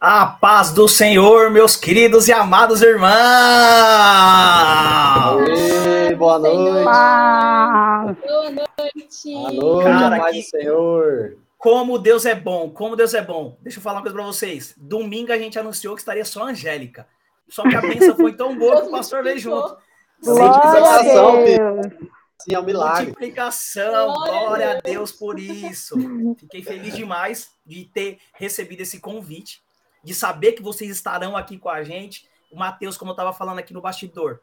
A paz do Senhor, meus queridos e amados irmãos! Aê, boa noite! Boa noite! Boa noite, Cara, paz que- do Senhor! Como Deus é bom, como Deus é bom. Deixa eu falar uma coisa pra vocês. Domingo a gente anunciou que estaria só a Angélica. Só que a bênção foi tão boa que o pastor veio junto. Multiplicação, Sim, é um milagre. multiplicação. Glória a Glória a Deus. Deus por isso. Fiquei feliz demais de ter recebido esse convite, de saber que vocês estarão aqui com a gente. O Matheus, como eu estava falando aqui no bastidor,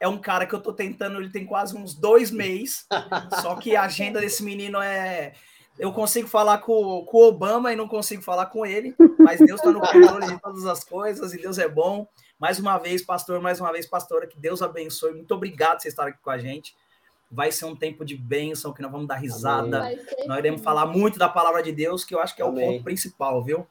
é um cara que eu tô tentando, ele tem quase uns dois meses, só que a agenda desse menino é. Eu consigo falar com, com o Obama e não consigo falar com ele, mas Deus está no controle de todas as coisas e Deus é bom. Mais uma vez, pastor, mais uma vez, pastora, que Deus abençoe. Muito obrigado por vocês estarem aqui com a gente. Vai ser um tempo de bênção, que nós vamos dar risada. Nós iremos falar muito da palavra de Deus, que eu acho que é o Amém. ponto principal, viu?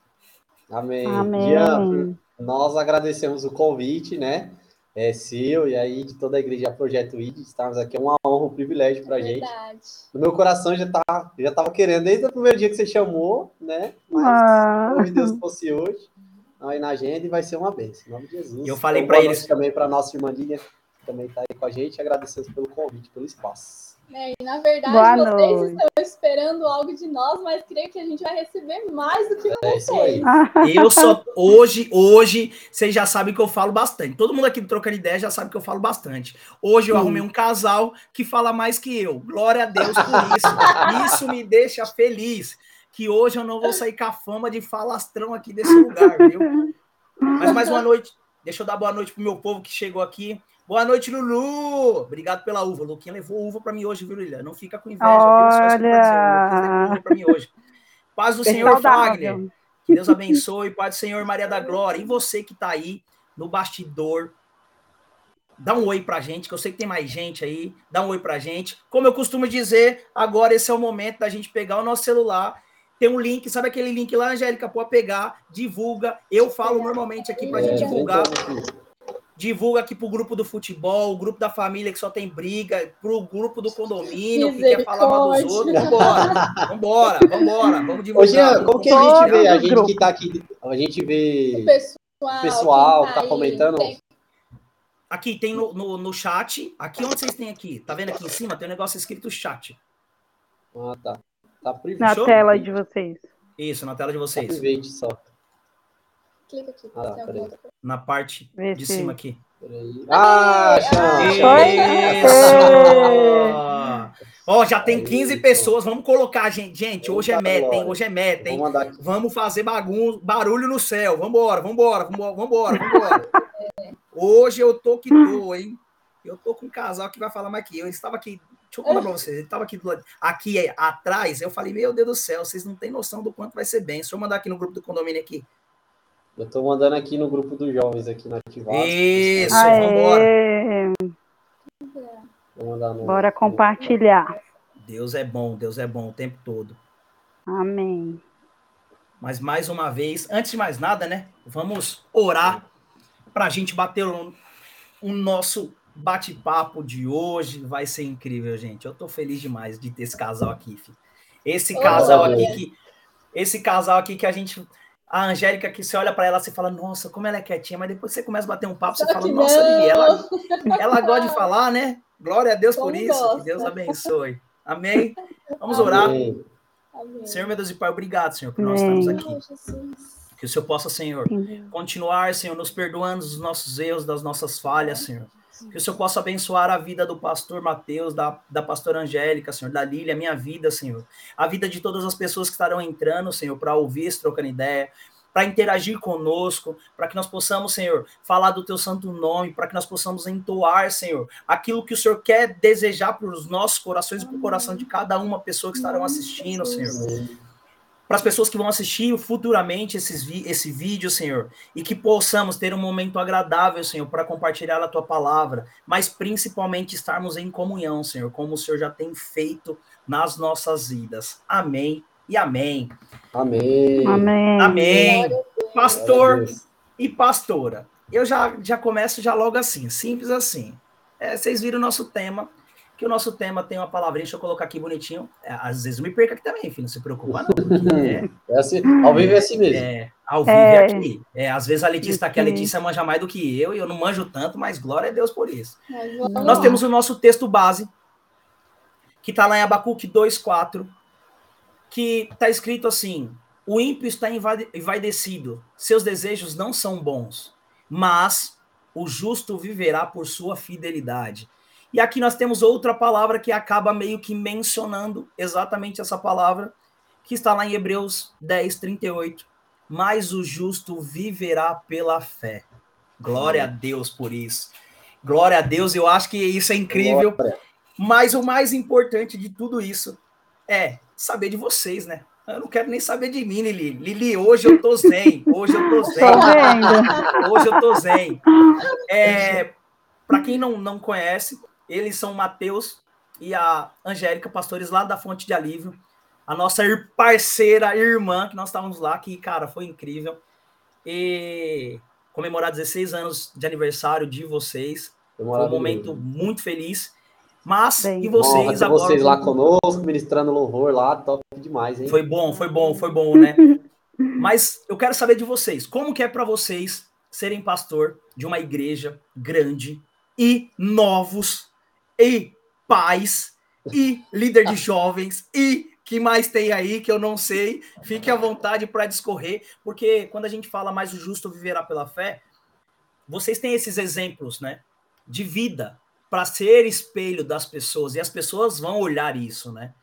Amém. Amém. Nós agradecemos o convite, né? É seu e aí de toda a igreja Projeto ID, estarmos aqui é uma honra, um privilégio pra gente. Verdade. No meu coração já tá, já tava querendo desde o primeiro dia que você chamou, né? Mas Ah. se Deus fosse hoje, aí na agenda e vai ser uma bênção. Em nome de Jesus. Eu falei Então, pra boa eles- também para nossa irmã Lília, que também tá aí com a gente. Agradecemos pelo convite, pelo espaço. É, e na verdade, Boa vocês noite. estão esperando algo de nós, mas creio que a gente vai receber mais do que É isso aí. Eu só. Hoje, hoje, vocês já sabem que eu falo bastante. Todo mundo aqui do Trocando Ideia já sabe que eu falo bastante. Hoje eu Sim. arrumei um casal que fala mais que eu. Glória a Deus por isso. Isso me deixa feliz. Que hoje eu não vou sair com a fama de falastrão aqui desse lugar, viu? Mas mais uma noite. Deixa eu dar boa noite pro meu povo que chegou aqui. Boa noite, Lulu! Obrigado pela uva. O Luquinha levou uva para mim hoje, viu, Lilian? Não fica com inveja, viu? Só levou uva para mim hoje. Paz do Bem Senhor, saudável. Fagner. Que Deus abençoe, Pai do Senhor, Maria da Glória. E você que está aí no bastidor, dá um oi pra gente, que eu sei que tem mais gente aí. Dá um oi pra gente. Como eu costumo dizer, agora esse é o momento da gente pegar o nosso celular. Tem um link, sabe aquele link lá, Angélica? Pode pegar, divulga. Eu falo normalmente aqui pra gente É, divulgar. Aqui. Divulga aqui pro grupo do futebol, o grupo da família que só tem briga, pro grupo do condomínio que quer falar mal dos outros. Vambora, vambora, vambora. Vamos Ô, divulgar. Jean, como que a gente vê? A o gente que tá aqui, a gente vê O pessoal, pessoal quem que tá aí, comentando. tem- Aqui tem no, no, no chat. Aqui onde vocês têm aqui? Tá vendo aqui em cima? Tem um negócio escrito chat. Ah, tá. Tá private. Na Show? tela de vocês. Isso, na tela de Tá vocês. private só. Clica aqui. Ah, tem alguma peraí. outra coisa? Na parte Vê de se- cima aqui. Peraí. Ah. Isso! Ó, já tem 15 pessoas. Vamos colocar, gente. Gente, hoje é meta, hein? Hoje é meta, hein? Aqui. Vamos fazer bagunça, barulho no céu. Vambora, vambora, vambora, vambora, vambora. Hoje eu tô que tô, hein? Eu tô com um casal que vai falar mais que eu. Estava aqui. Deixa eu contar pra vocês. Ele estava aqui, do lado- aqui é, atrás. Eu falei, meu Deus do céu, vocês não têm noção do quanto vai ser bem. Deixa eu mandar aqui no grupo do condomínio aqui. Eu tô mandando aqui no grupo dos jovens aqui na Ativado. Isso, Aê, vambora. Vou mandar no. bora compartilhar. Deus é bom, Deus é bom o tempo todo. Amém. Mas mais uma vez, antes de mais nada, né? Vamos orar para a gente bater o, o nosso bate-papo de hoje. Vai ser incrível, gente. Eu tô feliz demais de ter esse casal aqui, filho. Esse casal aqui que esse casal aqui que a gente a Angélica que você olha para ela, você fala, nossa, como ela é quietinha, mas depois você começa a bater um papo, você Só fala, que nossa. Lili, ela, ela gosta de falar, né? Glória a Deus por Como isso, que gosta. Deus abençoe. Amém? Vamos orar. Amém. Amém. Senhor, meu Deus e Pai, obrigado, Senhor, por nós Amém. estarmos aqui. Que o Senhor possa, Senhor, continuar, Senhor, nos perdoando dos nossos erros, das nossas falhas, Senhor. Que o Senhor possa abençoar a vida do pastor Mateus, da, da pastora Angélica, Senhor, da Lília, minha vida, Senhor. A vida de todas as pessoas que estarão entrando, Senhor, para ouvir esse trocando ideia, para interagir conosco, para que nós possamos, Senhor, falar do teu santo nome, para que nós possamos entoar, Senhor, aquilo que o Senhor quer desejar para os nossos corações e para o coração de cada uma pessoa que estarão assistindo, Senhor para as pessoas que vão assistir futuramente esses vi esse vídeo, Senhor, e que possamos ter um momento agradável, Senhor, para compartilhar a tua palavra, mas principalmente estarmos em comunhão, Senhor, como o Senhor já tem feito nas nossas vidas. Amém e amém. Amém. Amém. Amém. Pastor e pastora. Eu já, já começo já logo assim, simples assim. É, vocês viram o nosso tema. Que o nosso tema tem uma palavrinha, deixa eu colocar aqui bonitinho. É, às vezes me perca aqui também, filho, não se preocupa não. É, é assim, ao vivo é assim mesmo. É, ao vivo é, é aqui. É, às vezes a Letícia está aqui, a Letícia manja mais do que eu, e eu não manjo tanto, mas glória a Deus por isso. Nós temos o nosso texto base, que está lá em Abacuque 2,4, que está escrito assim: o ímpio está envaidecido, seus desejos não são bons, mas o justo viverá por sua fidelidade. E aqui nós temos outra palavra que acaba meio que mencionando exatamente essa palavra, que está lá em Hebreus 10, 38. Mas o justo viverá pela fé. Glória a Deus por isso. Glória a Deus, eu acho que isso é incrível. Mas o mais importante de tudo isso é saber de vocês, né? Eu não quero nem saber de mim, Lili. Lili, hoje eu tô zen. Hoje eu tô zen. Hoje eu tô zen. É, Para quem não, não conhece, eles são o Matheus e a Angélica, pastores lá da Fonte de Alívio. A nossa parceira, irmã, que nós estávamos lá, que, cara, foi incrível. E comemorar 16 anos de aniversário de vocês. Foi um momento muito feliz. Mas, Bem, e vocês agora? vocês lá conosco, ministrando louvor lá, top demais, hein? Foi bom, foi bom, foi bom, né? Mas eu quero saber de vocês, como que é para vocês serem pastor de uma igreja grande e novos e pais, e líder de jovens, e que mais tem aí que eu não sei. Fique à vontade para discorrer, porque quando a gente fala mais o justo viverá pela fé, vocês têm esses exemplos, né, de vida para ser espelho das pessoas e as pessoas vão olhar isso, né?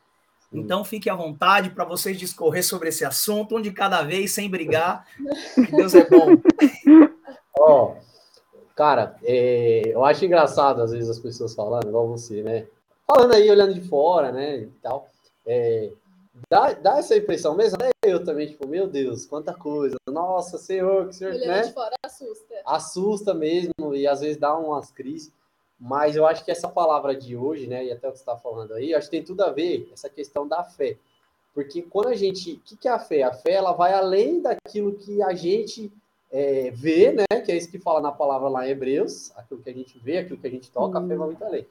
Então fique à vontade para vocês discorrer sobre esse assunto, um de cada vez, sem brigar. Que Deus é bom. Ó, oh, Cara, é, eu acho engraçado às vezes as pessoas falando, igual você, né? Falando aí, olhando de fora, né? E tal. É, dá, dá essa impressão mesmo, né? Eu também, tipo, meu Deus, quanta coisa. Nossa, Senhor, que Senhor, olhando né? de fora assusta. Assusta mesmo e às vezes dá umas crises. Mas eu acho que essa palavra de hoje, né? E até o que você está falando aí, acho que tem tudo a ver essa questão da fé. Porque quando a gente. O que, que é a fé? A fé ela vai além daquilo que a gente é, vê, né? Que é isso que fala na palavra lá em Hebreus, aquilo que a gente vê, aquilo que a gente toca, uhum. a fé vai muito além.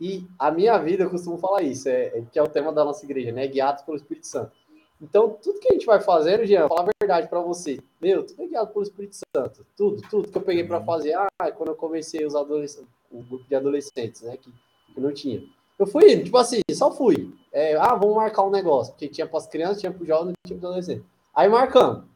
E a minha vida, eu costumo falar isso, é, é, que é o tema da nossa igreja, né? Guiados pelo Espírito Santo. Então, tudo que a gente vai fazendo, Jean, falar a verdade para você, meu, tudo é guiado pelo Espírito Santo. Tudo, tudo que eu peguei para fazer, ah, quando eu comecei os adolescentes, o grupo de adolescentes, né? Que, que não tinha. Eu fui tipo assim, só fui. É, ah, vamos marcar um negócio, porque tinha para as crianças, tinha para os jovens, tinha para os adolescentes. Aí marcamos.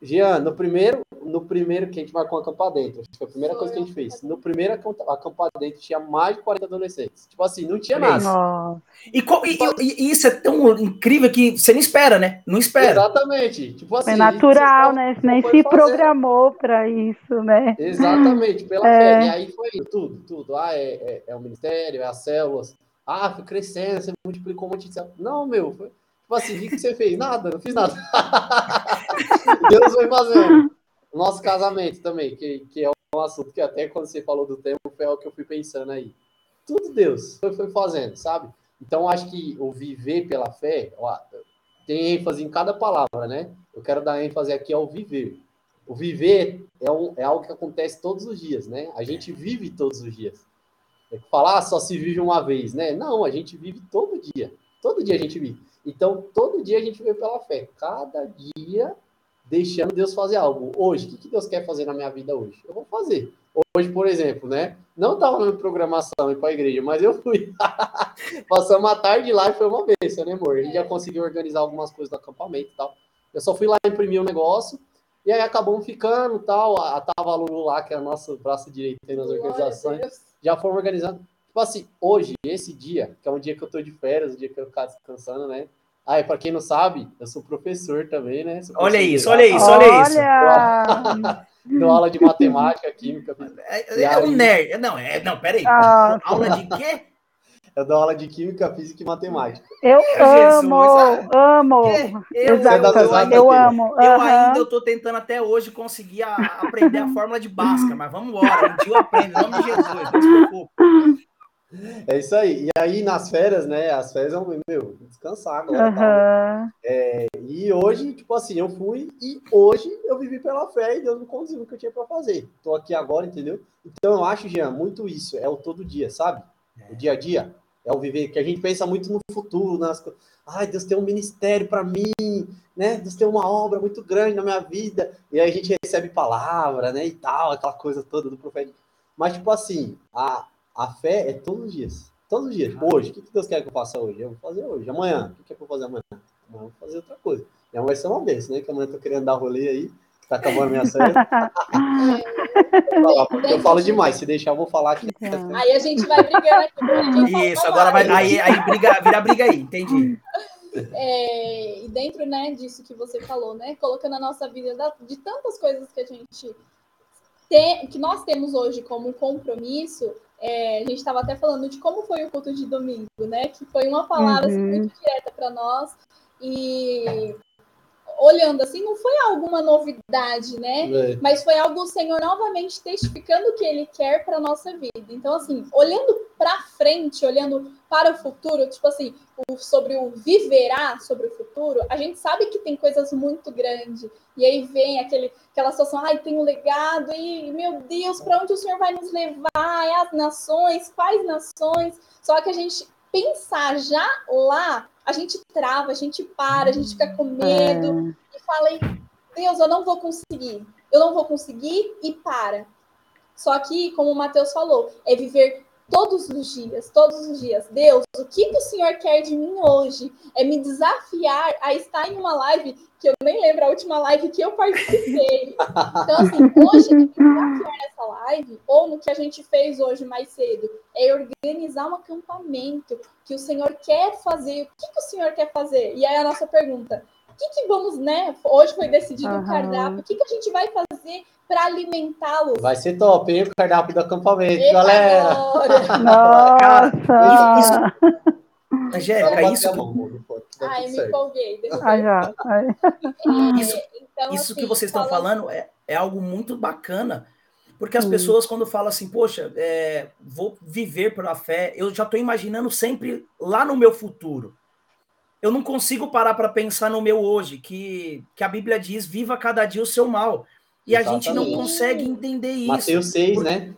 Jean, no primeiro, no primeiro que a gente marcou acampar dentro, acho que foi a primeira coisa que a gente fez. No primeiro acampar dentro tinha mais de 40 adolescentes. Tipo assim, não tinha nada. E, e, e, isso é tão incrível que você não espera, né? Não espera. Exatamente. Tipo assim, é natural, né? Você nem se fazer. programou para isso, né? Exatamente, pela é. fé. E aí foi tudo, tudo. Ah, é, é, é o ministério, é as células. Ah, foi crescendo, você multiplicou um monte de células. Não, meu, foi Tipo assim, o que você fez? Nada, não fiz nada. Deus foi fazendo. Nosso casamento também, que, que é um assunto que até quando você falou do tempo, foi o que eu fui pensando aí. Tudo Deus foi, foi fazendo, sabe? Então, acho que o viver pela fé, ó, tem ênfase em cada palavra, né? Eu quero dar ênfase aqui ao viver. O viver é, um, é algo que acontece todos os dias, né? A gente vive todos os dias. É falar ah, só se vive uma vez, né? Não, a gente vive todo dia. Todo dia a gente vive. Então, todo dia a gente vê pela fé. Cada dia deixando Deus fazer algo. Hoje, o que Deus quer fazer na minha vida hoje? Eu vou fazer. Hoje, por exemplo, né? Não estava na programação ir para a igreja, mas eu fui. Passamos a tarde lá e foi uma vez, né, amor? A gente já conseguiu organizar algumas coisas do acampamento e tal. Eu só fui lá imprimir um negócio e aí acabamos ficando tal. A Tava Lulu lá, que é o nosso braço direito aí nas organizações, já foram organizando. Tipo assim, hoje, esse dia, que é um dia que eu tô de férias, um dia que eu ficar descansando, né? Ah, e para quem não sabe, eu sou professor também, né? Professor olha isso, olha isso, olha, olha isso. Dou aula de matemática, química. É, é um nerd. Não, é, não, peraí. Ah, aula de quê? Eu dou aula de química, física e matemática. Eu amo, Jesus. amo. Eu, Exato, eu, eu amo. Eu uhum. ainda estou tentando até hoje conseguir a, aprender a fórmula de Bhaskara, mas vamos embora. Um dia eu aprendo, em nome de Jesus, não se preocupe. É isso aí. E aí, nas férias, né? As férias é um, meu, descansar agora. Uhum. Tá, é, e hoje, tipo assim, eu fui e hoje eu vivi pela fé e Deus me conduziu o que eu tinha para fazer. Tô aqui agora, entendeu? Então eu acho, Jean, muito isso. É o todo dia, sabe? O dia a dia é o viver que a gente pensa muito no futuro, nas ai, Deus tem um ministério para mim, né? Deus tem uma obra muito grande na minha vida. E aí a gente recebe palavra, né, e tal, aquela coisa toda do profeta. Mas tipo assim, a, a fé é todos os dias. Todos os dias. Tipo, hoje, o que Deus quer que eu faça hoje? Eu vou fazer hoje. Amanhã, o que, que eu vou fazer amanhã? Amanhã eu vou fazer outra coisa. E amanhã vai ser uma vez, né? Que amanhã eu tô querendo dar rolê aí. Tá acabando a minha série. eu falo demais, se deixar, eu vou falar aqui. Aí a gente vai brigando aqui. Isso, agora vai. Aí, aí briga, vira briga aí, entendi. É, e dentro né, disso que você falou, né? Colocando a nossa vida de tantas coisas que a gente tem, que nós temos hoje como compromisso, é, a gente estava até falando de como foi o culto de domingo, né? Que foi uma palavra assim, uhum. assim, muito direta para nós. E olhando assim, não foi alguma novidade, né? É. Mas foi algo o Senhor novamente testificando o que Ele quer para nossa vida. Então, assim, olhando para frente, olhando para o futuro, tipo assim, o, sobre o viverá, sobre o futuro, a gente sabe que tem coisas muito grandes. E aí vem aquele, aquela situação, ai, tem um legado, e meu Deus, para onde o Senhor vai nos levar? É as nações, quais nações? Só que a gente pensar já lá a gente trava, a gente para, a gente fica com medo é. e fala, Deus, eu não vou conseguir, eu não vou conseguir e para. Só que, como o Mateus falou, é viver todos os dias, todos os dias. Deus, o que, que o Senhor quer de mim hoje? É me desafiar a estar em uma live que eu nem lembro a última live que eu participei. Então, assim, hoje, me desafiar nessa live, ou no que a gente fez hoje mais cedo, é organizar um acampamento que o Senhor quer fazer. O que, que o Senhor quer fazer? E aí a nossa pergunta, que, que vamos, né? Hoje foi decidido uhum. o cardápio, o que, que a gente vai fazer para alimentá-los. Vai ser top, hein? O cardápio do acampamento, Eita galera. Nossa! Angélica, isso. Ai, me empolguei. Ah, já. Isso, então, isso assim, que vocês estão falando é, é algo muito bacana. Porque as hum. pessoas, quando falam assim, poxa, é, vou viver pela fé, eu já estou imaginando sempre lá no meu futuro. Eu não consigo parar para pensar no meu hoje, que, que a Bíblia diz: viva cada dia o seu mal. E Exatamente. a gente não consegue entender isso. Mateus 6, porque, né?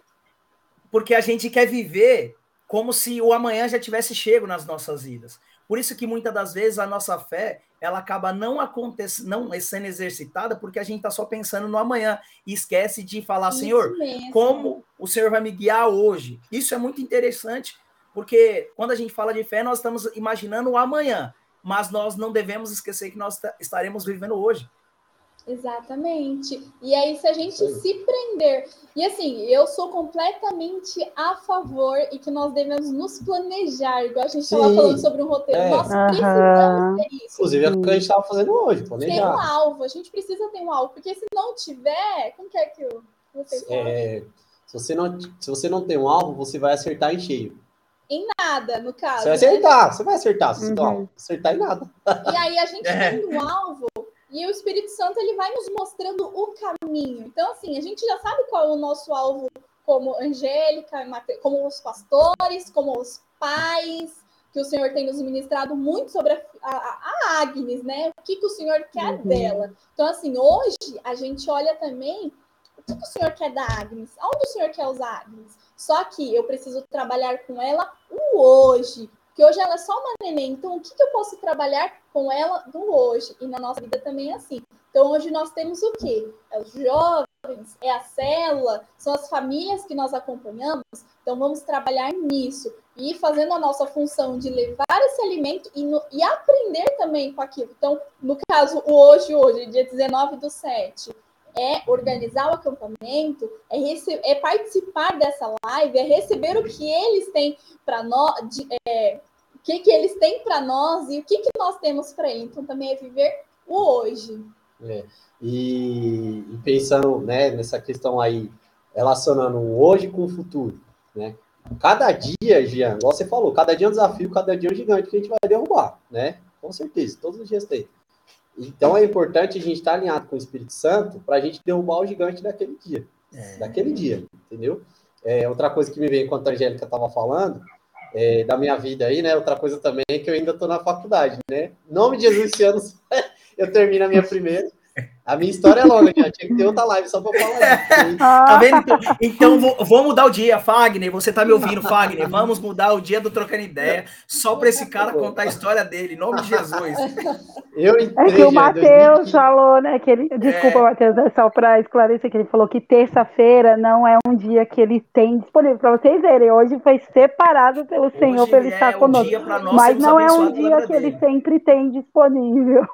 Porque a gente quer viver como se o amanhã já tivesse chego nas nossas vidas. Por isso que muitas das vezes a nossa fé ela acaba não acontecendo, não sendo exercitada, porque a gente está só pensando no amanhã e esquece de falar, isso Senhor, mesmo. como o Senhor vai me guiar hoje? Isso é muito interessante, porque quando a gente fala de fé, nós estamos imaginando o amanhã, mas nós não devemos esquecer que nós estaremos vivendo hoje. Exatamente. E aí, se a gente Sim. se prender. E assim, eu sou completamente a favor e que nós devemos nos planejar, igual a gente estava falando sobre um roteiro. É. Nós precisamos ter isso. Inclusive, é o que a gente estava fazendo hoje, planejar. Ter um alvo, a gente precisa ter um alvo, porque se não tiver, como que é que eu. É, se, você não, se você não tem um alvo, você vai acertar em cheio. Em nada, no caso. Você vai acertar, né? você vai acertar, uhum. acertar em nada. E aí a gente é. tem um alvo, e o Espírito Santo ele vai nos mostrando o caminho. Então, assim, a gente já sabe qual é o nosso alvo como Angélica, como os pastores, como os pais, que o Senhor tem nos ministrado muito sobre a, a, a Agnes, né? O que, que o Senhor quer uhum. dela. Então, assim, hoje a gente olha também o que, que o Senhor quer da Agnes, aonde o Senhor quer usar Agnes. Só que eu preciso trabalhar com ela o hoje, que hoje ela é só uma neném. Então, o que, que eu posso trabalhar com ela do hoje? E na nossa vida também é assim. Então, hoje nós temos o quê? É os jovens, é a célula, são as famílias que nós acompanhamos. Então, vamos trabalhar nisso. E fazendo a nossa função de levar esse alimento e, no, e aprender também com aquilo. Então, no caso, o hoje, hoje, dia 19 do 7, é organizar o acampamento, é, é, participar dessa live, é receber o que eles têm para nós, é, o que, que eles têm para nós e o que, que nós temos para eles. Então, também é viver o hoje. É. E, e, pensando né, nessa questão aí, relacionando o hoje com o futuro, né? Cada dia, Jean, igual você falou, cada dia é um desafio, cada dia é um gigante que a gente vai derrubar, né? Com certeza, todos os dias tem. Então é importante a gente estar alinhado com o Espírito Santo para a gente derrubar o gigante daquele dia. É. Daquele dia, entendeu? É, outra coisa que me veio enquanto a Angélica estava falando, é, da minha vida aí, né? Outra coisa também é que eu ainda estou na faculdade, né? Em nome de Jesus, esse ano eu termino a minha primeira. A minha história é longa, já tinha que ter outra live só pra falar isso. tá vendo? Então, então vou, vou, mudar o dia, Fagner. Você tá me ouvindo, Fagner? Vamos mudar o dia do Trocando Ideia só para esse cara contar a história dele, em nome de Jesus. Eu entrei, é que o Matheus falou, né? Que ele, desculpa, é... Matheus, é só para esclarecer que ele falou que terça-feira não é um dia que ele tem disponível. Para vocês verem, hoje foi separado pelo hoje Senhor para ele estar é conosco. Mas não é um dia que ele sempre tem disponível.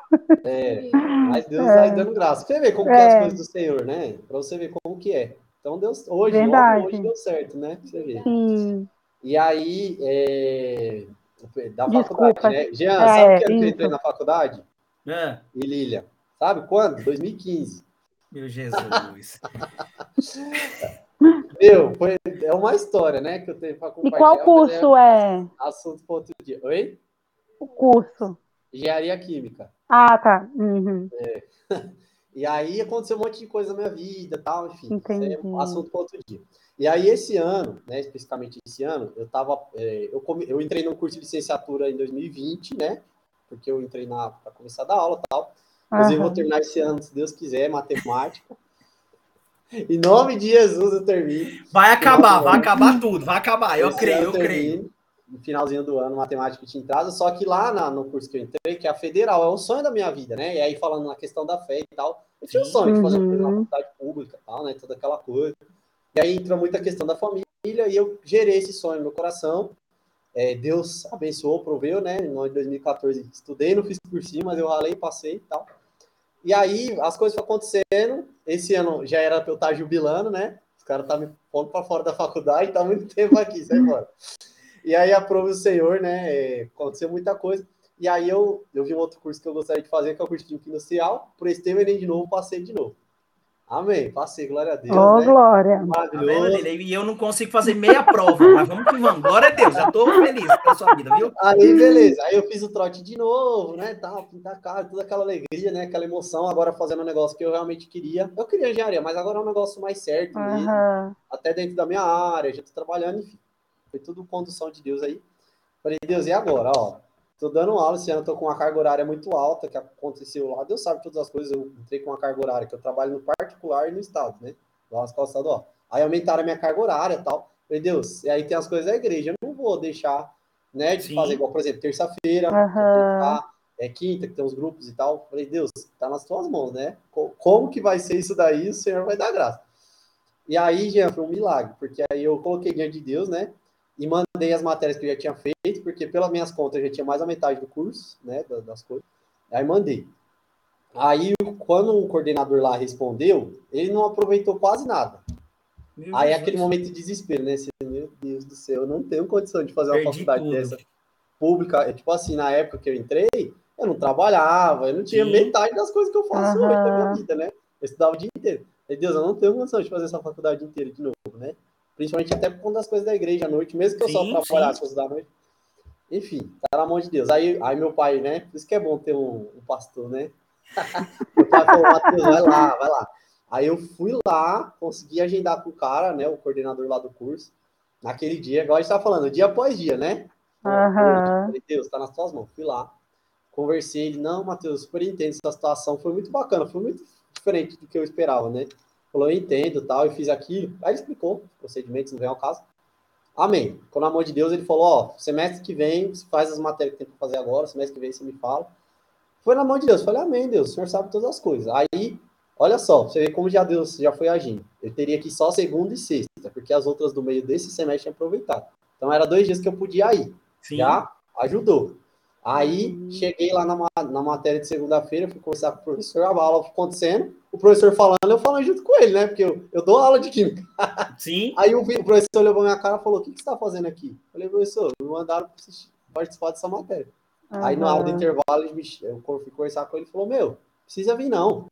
É, mas Deus vai dando graça graça. Você vê como é. que é as é. coisas do Senhor, né? Para você ver como que é. Então, Deus, hoje, hoje deu certo, né? Pra você ver. Sim. E aí, é... da Desculpa. faculdade, né? Jean, é, sabe que eu entrei na faculdade? É. E Lilia, sabe quando? 2015. Meu Jesus. Meu, foi, é uma história, né, que eu tenho para compartilhar. E qual curso é, é? Assunto para outro dia. Oi? O curso. Engenharia Química. Ah, tá. Uhum. É. E aí aconteceu um monte de coisa na minha vida, tal, enfim. É um assunto para outro dia. E aí esse ano, né, especificamente esse ano, eu tava, é, eu, come, eu entrei no curso de licenciatura em 2020, né? Porque eu entrei na para começar a dar aula, tal. Inclusive, uhum. vou terminar esse ano, se Deus quiser, matemática. em nome de Jesus eu termino. Vai acabar, vai acabar tudo, vai acabar. Eu creio, eu, eu creio no finalzinho do ano, matemática tinha entrado, só que lá na, no curso que eu entrei, que é a federal, é o sonho da minha vida, né? E aí, falando na questão da fé e tal, eu tinha o sonho de fazer uma uhum. faculdade pública e tal, né? Toda aquela coisa. E aí entra muita questão da família, e eu gerei esse sonho no meu coração. É, Deus abençoou, proveu, né? Em 2014 estudei, não fiz por cima, mas eu ralei, passei e tal. E aí as coisas foram acontecendo. Esse ano já era pra eu estar jubilando, né? Os caras tá me pondo para fora da faculdade, tá muito tempo aqui, sai embora. E aí aprove o Senhor, né? É, aconteceu muita coisa. E aí eu, eu vi um outro curso que eu gostaria de fazer, que é o curso de industrial. Prestei o Enem de novo, passei de novo. Amém. Passei, glória a Deus. Oh, né? glória. Maravilhoso. E eu não consigo fazer meia prova, mas vamos que vamos. Glória a Deus, já estou feliz com a sua vida, viu? Aí, beleza. Aí eu fiz o trote de novo, né? Tal, pintar a cara, toda aquela alegria, né? Aquela emoção. Agora fazendo um negócio que eu realmente queria. Eu queria engenharia, mas agora é um negócio mais certo uhum. mesmo. Até dentro da minha área, já estou trabalhando, enfim. Foi tudo condução de Deus aí. Falei, Deus, e agora? Ó, tô dando aula esse ano, tô com uma carga horária muito alta que aconteceu lá. Deus sabe todas as coisas. Eu entrei com uma carga horária que eu trabalho no particular e no estado, né? Lá na escola estadual. Aí aumentaram a minha carga horária e tal. Falei, Deus, e aí tem as coisas da igreja. Eu não vou deixar, né, de Sim. fazer igual, por exemplo, terça-feira, uhum. é quinta, que tem os grupos e tal. Falei, Deus, tá nas tuas mãos, né? Como que vai ser isso daí? O Senhor vai dar graça. E aí, Jean, foi um milagre, porque aí eu coloquei diante de Deus, né? E mandei as matérias que eu já tinha feito, porque pelas minhas contas eu já tinha mais a metade do curso, né, das coisas. Aí mandei. Aí, quando o coordenador lá respondeu, ele não aproveitou quase nada. Meu aí é aquele momento de desespero, né? Assim, meu Deus do céu, eu não tenho condição de fazer uma Perdi faculdade tudo. dessa pública. É, tipo assim, na época que eu entrei, eu não trabalhava, eu não tinha Sim. metade das coisas que eu faço uhum. hoje na minha vida, né? Eu estudava o dia inteiro. Meu Deus, eu não tenho condição de fazer essa faculdade inteira de novo, né? Principalmente até por conta das coisas da igreja à noite, mesmo que eu sim, só trabalhasse coisas da noite. Enfim, tá na mão de Deus. Aí, aí meu pai, né? Por isso que é bom ter um, um pastor, né? meu pai falou, Matheus, vai lá, vai lá. Aí eu fui lá, consegui agendar com o cara, né? O coordenador lá do curso. Naquele dia, igual a gente tá falando, dia após dia, né? Uhum. Falei, Deus, tá nas tuas mãos. Fui lá, conversei. Ele, não, Matheus, super entendo essa situação. Foi muito bacana, foi muito diferente do que eu esperava, né? Falou, eu entendo, tal, eu fiz aquilo. Aí ele explicou os procedimentos, não vem ao caso. Amém. Com o amor de Deus, ele falou, ó, semestre que vem, você faz as matérias que tem para fazer agora, semestre que vem você me fala. Foi na mão de Deus. Falei, amém, Deus, o senhor sabe todas as coisas. Aí, olha só, você vê como já Deus já foi agindo. Eu teria que ir só segunda e sexta, porque as outras do meio desse semestre tinha aproveitado. Então, era dois dias que eu podia ir. Sim. Já ajudou. Aí, uhum. cheguei lá na, na matéria de segunda-feira, fui conversar com o professor, a aula acontecendo, o professor falando, eu falando junto com ele, né? Porque eu, eu dou aula de química. Sim. Aí o, o professor olhou pra minha cara e falou: O que, que você está fazendo aqui? Eu falei, professor, me mandaram participar dessa matéria. Uhum. Aí na aula do intervalo, eu fui conversar com ele e falou: Meu, precisa vir não.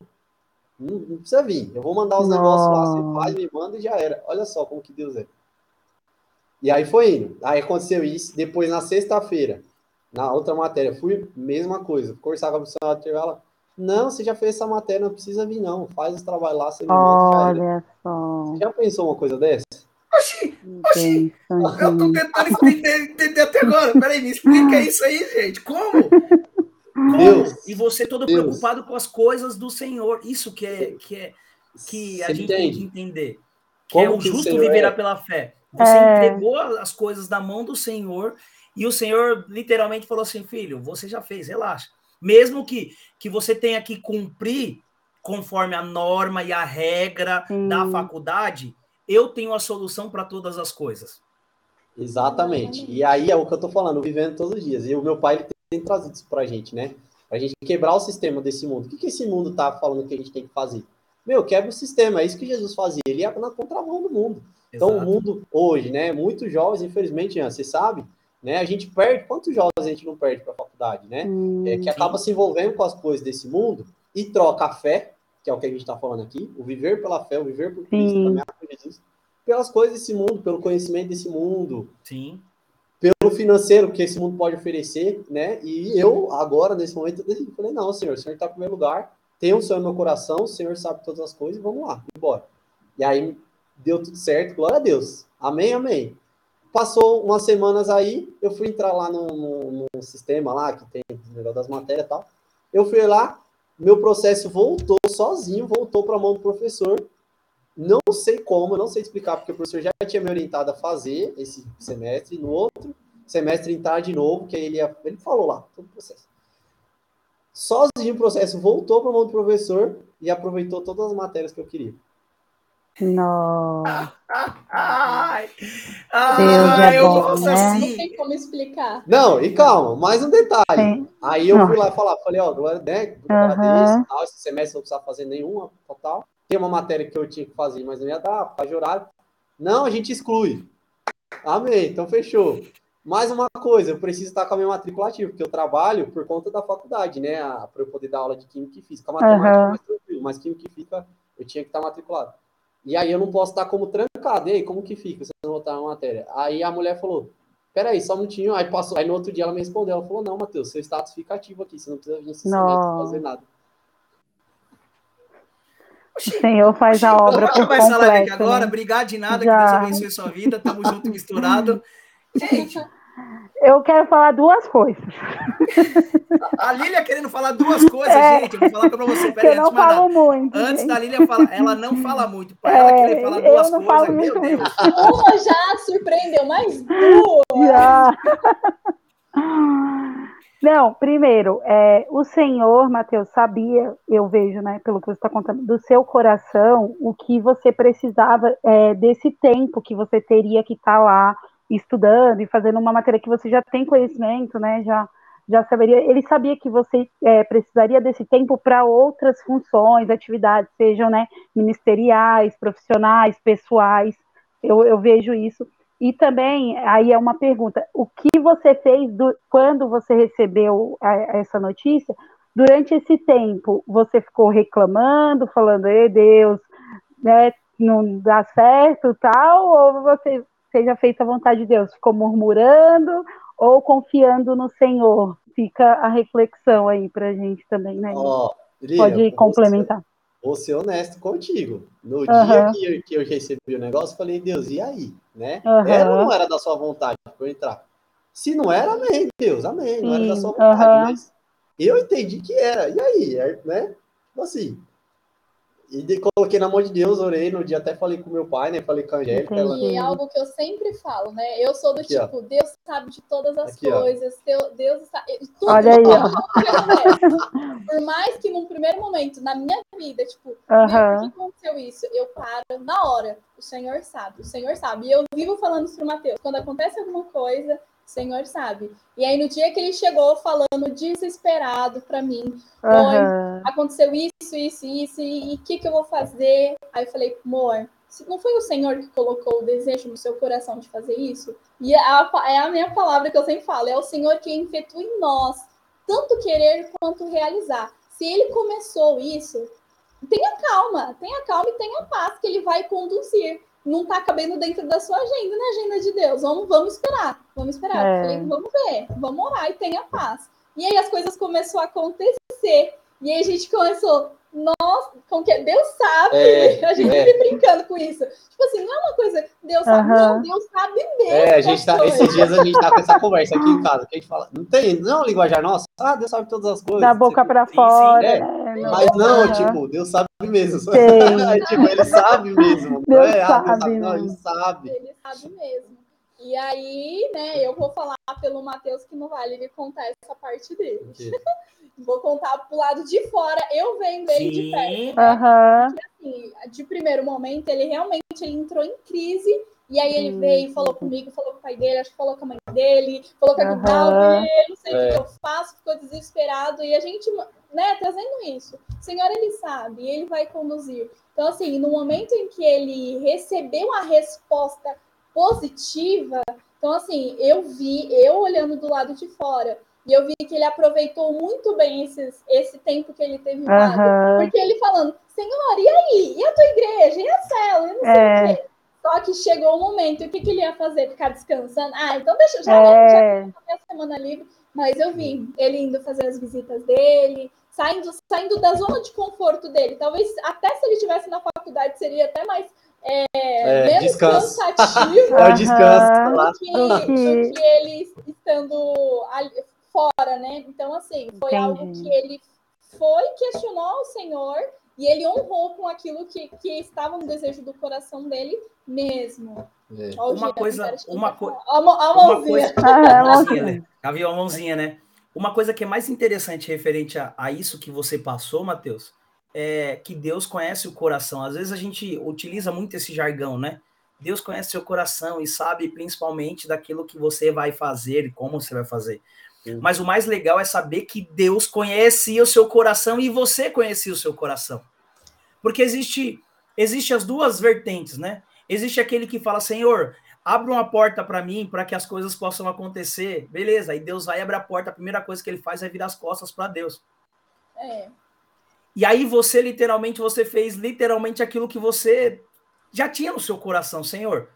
Não, não precisa vir. Eu vou mandar os não. negócios lá, você faz, me manda e já era. Olha só como que Deus é. E aí foi indo. Aí aconteceu isso. Depois, na sexta-feira, na outra matéria, fui, mesma coisa. Conversar com a professora, ela não, você já fez essa matéria, não precisa vir, não. Faz o trabalho lá, você me Olha só. Você já pensou uma coisa dessa? Oxi, oxi, eu tô tentando entender, entender até agora. Peraí, me explica isso aí, gente. Como? Deus, e você todo Deus. preocupado com as coisas do Senhor. Isso que é que é que a gente entende? tem que entender. Que é Como é o justo viverá é? pela fé. Você é... entregou as coisas da mão do Senhor e o Senhor literalmente falou assim: "Filho, você já fez, relaxa. Mesmo que que você tenha que cumprir conforme a norma e a regra Sim. da faculdade, eu tenho a solução para todas as coisas. Exatamente. E aí é o que eu tô falando, vivendo todos os dias. E o meu pai ele tem trazido isso pra gente, né? Pra gente quebrar o sistema desse mundo. O que, que esse mundo tá falando que a gente tem que fazer? Meu, quebra o sistema. É isso que Jesus fazia. Ele ia na contramão do mundo. Exato. Então, o mundo hoje, né? Muitos jovens, infelizmente, você sabe, né? A gente perde. Quantos jovens a gente não perde para a faculdade, né? Hum, é, que acaba se envolvendo com as coisas desse mundo e troca a fé, que é o que a gente está falando aqui, o viver pela fé, o viver por Cristo, caminhar com Jesus pelas coisas desse mundo, pelo conhecimento desse mundo. Sim. Pelo financeiro que esse mundo pode oferecer, né? E eu, agora, nesse momento, eu falei, não, senhor, o senhor está em primeiro lugar, tem o senhor no meu coração, o senhor sabe todas as coisas, vamos lá, embora. E aí, deu tudo certo, glória a Deus. Amém, amém. Passou umas semanas aí, eu fui entrar lá no, no, no sistema lá, que tem o das matérias e tal. Eu fui lá, meu processo voltou sozinho, voltou para a mão do professor, não sei como, não sei explicar, porque o professor já tinha me orientado a fazer esse semestre, no outro semestre entrar de novo, que aí ele, ia, ele falou lá, todo o processo. Sozinho o processo voltou para a mão do professor e aproveitou todas as matérias que eu queria. Nossa. Ai, ai, é eu bom, né? assim. Não tem como explicar. Não, e calma, mais um detalhe. Sim. Aí eu fui lá falar, falei, ó, glória, né? Uhum. Tal, esse semestre não precisa fazer nenhuma, total tem uma matéria que eu tinha que fazer, mas não ia dar, para horário. Não, a gente exclui. Amém, então fechou. Mais uma coisa, eu preciso estar com a minha matrícula ativa, porque eu trabalho por conta da faculdade, né? Para eu poder dar aula de Química e Física. A matemática uhum. é mais tranquilo, mas Química e Física eu tinha que estar matriculado. E aí eu não posso estar como trancado. E aí, como que fica se eu não botar uma matéria? Aí a mulher falou, peraí, só um minutinho. Aí passou. Aí no outro dia ela me respondeu, ela falou, não, Matheus, seu status fica ativo aqui, você não precisa vir semestre fazer nada. O Senhor faz a obra por completo. Essa live aqui agora, né? obrigado de nada, Já. que Deus abençoe sua vida, tamo junto misturado. Gente, eu quero falar duas coisas. A Lília querendo falar duas coisas, é, gente. Eu vou falar para você. Peraí, eu não falo muito. Antes gente. da Lília falar, ela não fala muito. Para é, ela querer falar duas coisas, meu Deus. Uma já surpreendeu, mas duas. Já. Não, primeiro, é, o Senhor, Mateus, sabia, eu vejo, né, pelo que você está contando, do seu coração, o que você precisava é, desse tempo que você teria que estar tá lá estudando e fazendo uma matéria que você já tem conhecimento, né, já, já saberia. Ele sabia que você é, precisaria desse tempo para outras funções, atividades, sejam, né, ministeriais, profissionais, pessoais. Eu, eu vejo isso. E também, aí é uma pergunta: o que você fez do, quando você recebeu a, essa notícia? Durante esse tempo, você ficou reclamando, falando, ei Deus, né, não dá certo tal, ou você seja feita a vontade de Deus, ficou murmurando ou confiando no Senhor? Fica a reflexão aí para a gente também, né? Oh, Pode complementar. Vou ser honesto contigo. No uhum. dia que eu, que eu, recebi o negócio, falei, Deus, e aí? Né? Uhum. Era ou não era da sua vontade para eu entrar? Se não era, amém, Deus, amém. Não era da sua vontade, uhum. mas eu entendi que era. E aí, né? Tipo assim, e de, coloquei na mão de Deus, orei no dia, até falei com meu pai, né? Falei com a Angélica. Ela... E é algo que eu sempre falo, né? Eu sou do Aqui, tipo, ó. Deus sabe de todas as Aqui, coisas, ó. Deus sabe. Tudo, Olha aí, ó. Por mais que num primeiro momento, na minha vida, tipo, uh -huh. por que aconteceu isso? Eu paro na hora. O Senhor sabe, o Senhor sabe. E eu vivo falando isso pro Mateus. Quando acontece alguma coisa, o Senhor sabe. E aí, no dia que ele chegou falando desesperado para mim, uhum. aconteceu isso, isso, isso, e o que, que eu vou fazer? Aí eu falei, amor, não foi o Senhor que colocou o desejo no seu coração de fazer isso? E a, é a minha palavra que eu sempre falo, é o Senhor que efetua em nós, tanto querer quanto realizar. Se ele começou isso, tenha calma, tenha calma e tenha paz, que ele vai conduzir não está cabendo dentro da sua agenda, na agenda de Deus. Vamos, vamos esperar, vamos esperar. É. Falei, vamos ver, vamos orar e tenha paz. E aí as coisas começaram a acontecer. E aí a gente começou, nossa, como que é? Deus sabe. É, a gente é. vive brincando com isso. Tipo assim, não é uma coisa, Deus sabe, uhum. não, Deus sabe mesmo. É, a gente tá, esses dias a gente tá com essa conversa aqui em casa, que a gente fala, não tem, não é um linguajar nosso, ah, Deus sabe todas as coisas. Da boca tipo, pra fora. É, né? Mas não, uhum. tipo, Deus sabe mesmo. tipo, ele sabe mesmo. Deus, não é, sabe, ah, Deus sabe, não, ele sabe. Ele sabe mesmo. E aí, né, eu vou falar pelo Matheus que não vale ele contar essa parte dele. Vou contar pro lado de fora, eu venho dele Sim. de perto. Uhum. Porque, assim, de primeiro momento, ele realmente ele entrou em crise. E aí ele veio, falou comigo, falou com o pai dele, acho que falou com a mãe dele, falou com a Guidal uhum. não sei é. o que eu faço, ficou desesperado. E a gente, né, trazendo isso. O Senhor, ele sabe, ele vai conduzir. Então, assim, no momento em que ele recebeu a resposta positiva. Então, assim, eu vi, eu olhando do lado de fora, e eu vi que ele aproveitou muito bem esses, esse tempo que ele teve uhum. porque ele falando, Senhor, e aí? E a tua igreja? E a cela? E não sei é. o quê. Só que chegou o momento, o que, que ele ia fazer? Ficar descansando? Ah, então deixa já, é. já a semana livre. Mas eu vi ele indo fazer as visitas dele, saindo, saindo da zona de conforto dele. Talvez até se ele estivesse na faculdade seria até mais é, é, menos descanso. cansativo é o descanso do, que, do que ele estando ali, fora, né? Então, assim, foi Entendi. algo que ele foi, questionou o Senhor e ele honrou com aquilo que, que estava no desejo do coração dele mesmo. É. Uma, coisa, uma, co a, a. Uma coisa, a mãozinha, né? a mãozinha, né? Uma coisa que é mais interessante referente a, a isso que você passou, Matheus, é, que Deus conhece o coração. Às vezes a gente utiliza muito esse jargão, né? Deus conhece seu coração e sabe principalmente daquilo que você vai fazer e como você vai fazer. Sim. Mas o mais legal é saber que Deus conhecia o seu coração e você conhecia o seu coração. Porque existe existe as duas vertentes, né? Existe aquele que fala: "Senhor, abre uma porta para mim para que as coisas possam acontecer". Beleza? Aí Deus vai abrir a porta, a primeira coisa que ele faz é virar as costas para Deus. É. E aí você literalmente você fez literalmente aquilo que você já tinha no seu coração, Senhor.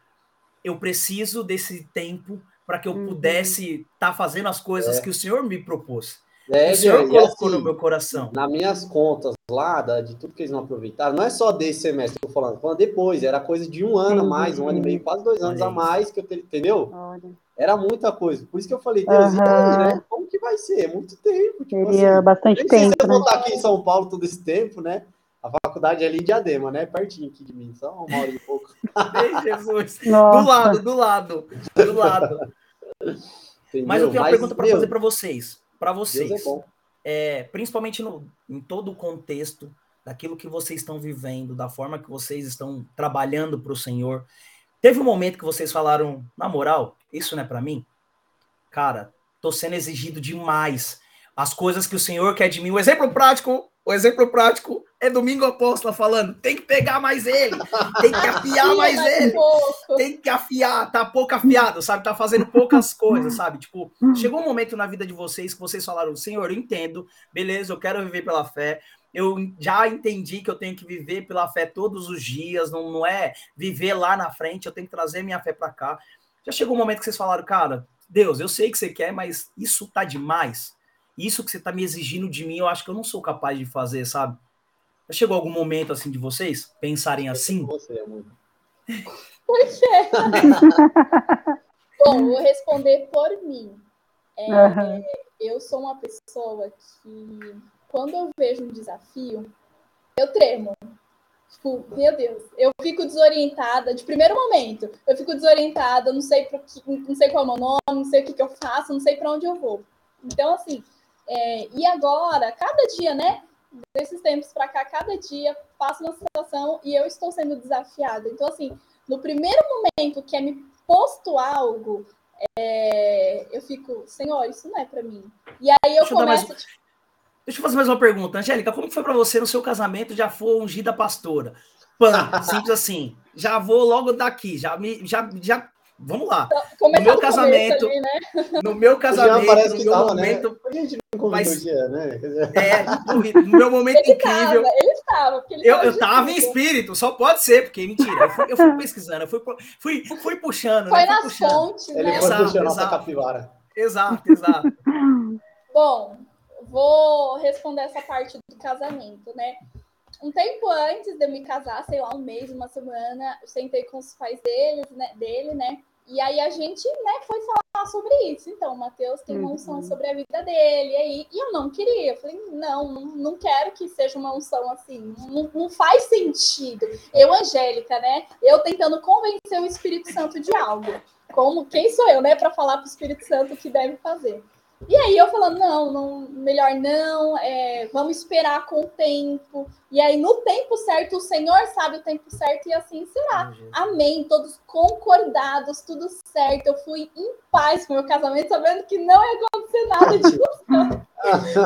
Eu preciso desse tempo para que eu uhum. pudesse estar tá fazendo as coisas é. que o Senhor me propôs. É, o Senhor colocou assim, no meu coração. Nas minhas contas lá, de tudo que eles não aproveitaram, não é só desse semestre que eu tô falando, falando depois, era coisa de um ano a mais, um ano e meio, quase dois anos a mais, que eu entendeu? Era muita coisa. Por isso que eu falei, Deus, uhum. e aí, né? Como que vai ser? É muito tempo. Tipo assim, bastante tempo. Se eu né? voltar aqui em São Paulo todo esse tempo, né? A faculdade é ali em Diadema, né? Pertinho aqui de mim, só uma hora e pouco. Ei, Jesus. Nossa. Do lado, do lado, do lado. Mas eu tenho uma Mas, pergunta para fazer para vocês. Para vocês. Deus é bom é, principalmente no, em todo o contexto daquilo que vocês estão vivendo, da forma que vocês estão trabalhando para o Senhor. Teve um momento que vocês falaram, na moral, isso não é para mim? Cara, tô sendo exigido demais. As coisas que o Senhor quer de mim. O exemplo prático, o exemplo prático é Domingo Apóstolo falando, tem que pegar mais ele, tem que afiar mais ele, tem que afiar, tá pouco afiado, sabe? Tá fazendo poucas coisas, sabe? Tipo, chegou um momento na vida de vocês que vocês falaram, Senhor, eu entendo, beleza, eu quero viver pela fé, eu já entendi que eu tenho que viver pela fé todos os dias, não, não é viver lá na frente, eu tenho que trazer minha fé para cá. Já chegou um momento que vocês falaram, cara, Deus, eu sei que você quer, mas isso tá demais. Isso que você tá me exigindo de mim, eu acho que eu não sou capaz de fazer, sabe? Já chegou algum momento assim de vocês pensarem assim? Você, amor. Por quê? Bom, vou responder por mim. É, uhum. Eu sou uma pessoa que, quando eu vejo um desafio, eu tremo. Tipo, meu Deus, eu fico desorientada de primeiro momento. Eu fico desorientada, não sei para não sei qual é o meu nome, não sei o que, que eu faço, não sei para onde eu vou. Então, assim, é, e agora, cada dia, né? desses tempos para cá, cada dia passo uma situação e eu estou sendo desafiada. Então, assim, no primeiro momento que é me posto algo, é, eu fico, Senhor, isso não é para mim. E aí eu Deixa começo. Eu mais... Deixa eu fazer mais uma pergunta. Angélica, como foi para você no seu casamento? Já foi ungida pastora? Pã, simples assim. Já vou logo daqui, já me, já, já Vamos lá. Então, no meu casamento, ali, né? no meu casamento, parece no meu tava, né? momento, né? A gente não mas, dia, né? É, no meu momento ele incrível. Tava, ele estava, ele eu, eu tava em espírito, só pode ser, porque mentira. Eu fui, eu fui pesquisando, eu fui, fui, fui puxando. Foi né? nas puxando. fontes, né? Ele foi exato, puxando exato. nossa capivara. Exato, exato. Bom, vou responder essa parte do casamento, né? Um tempo antes de eu me casar, sei lá, um mês, uma semana, eu sentei com os pais deles, né, dele, né? E aí a gente, né, foi falar sobre isso. Então, o Matheus tem uma unção uhum. sobre a vida dele, e aí, e eu não queria. Eu falei, não, não quero que seja uma unção assim. Não, não faz sentido. Eu, Angélica, né? Eu tentando convencer o Espírito Santo de algo. Como quem sou eu, né, para falar para o Espírito Santo o que deve fazer? E aí eu falando, não, não melhor não, é, vamos esperar com o tempo. E aí, no tempo certo, o Senhor sabe o tempo certo e assim será. Amém. Todos concordados, tudo certo. Eu fui em paz com o meu casamento, sabendo que não ia acontecer nada de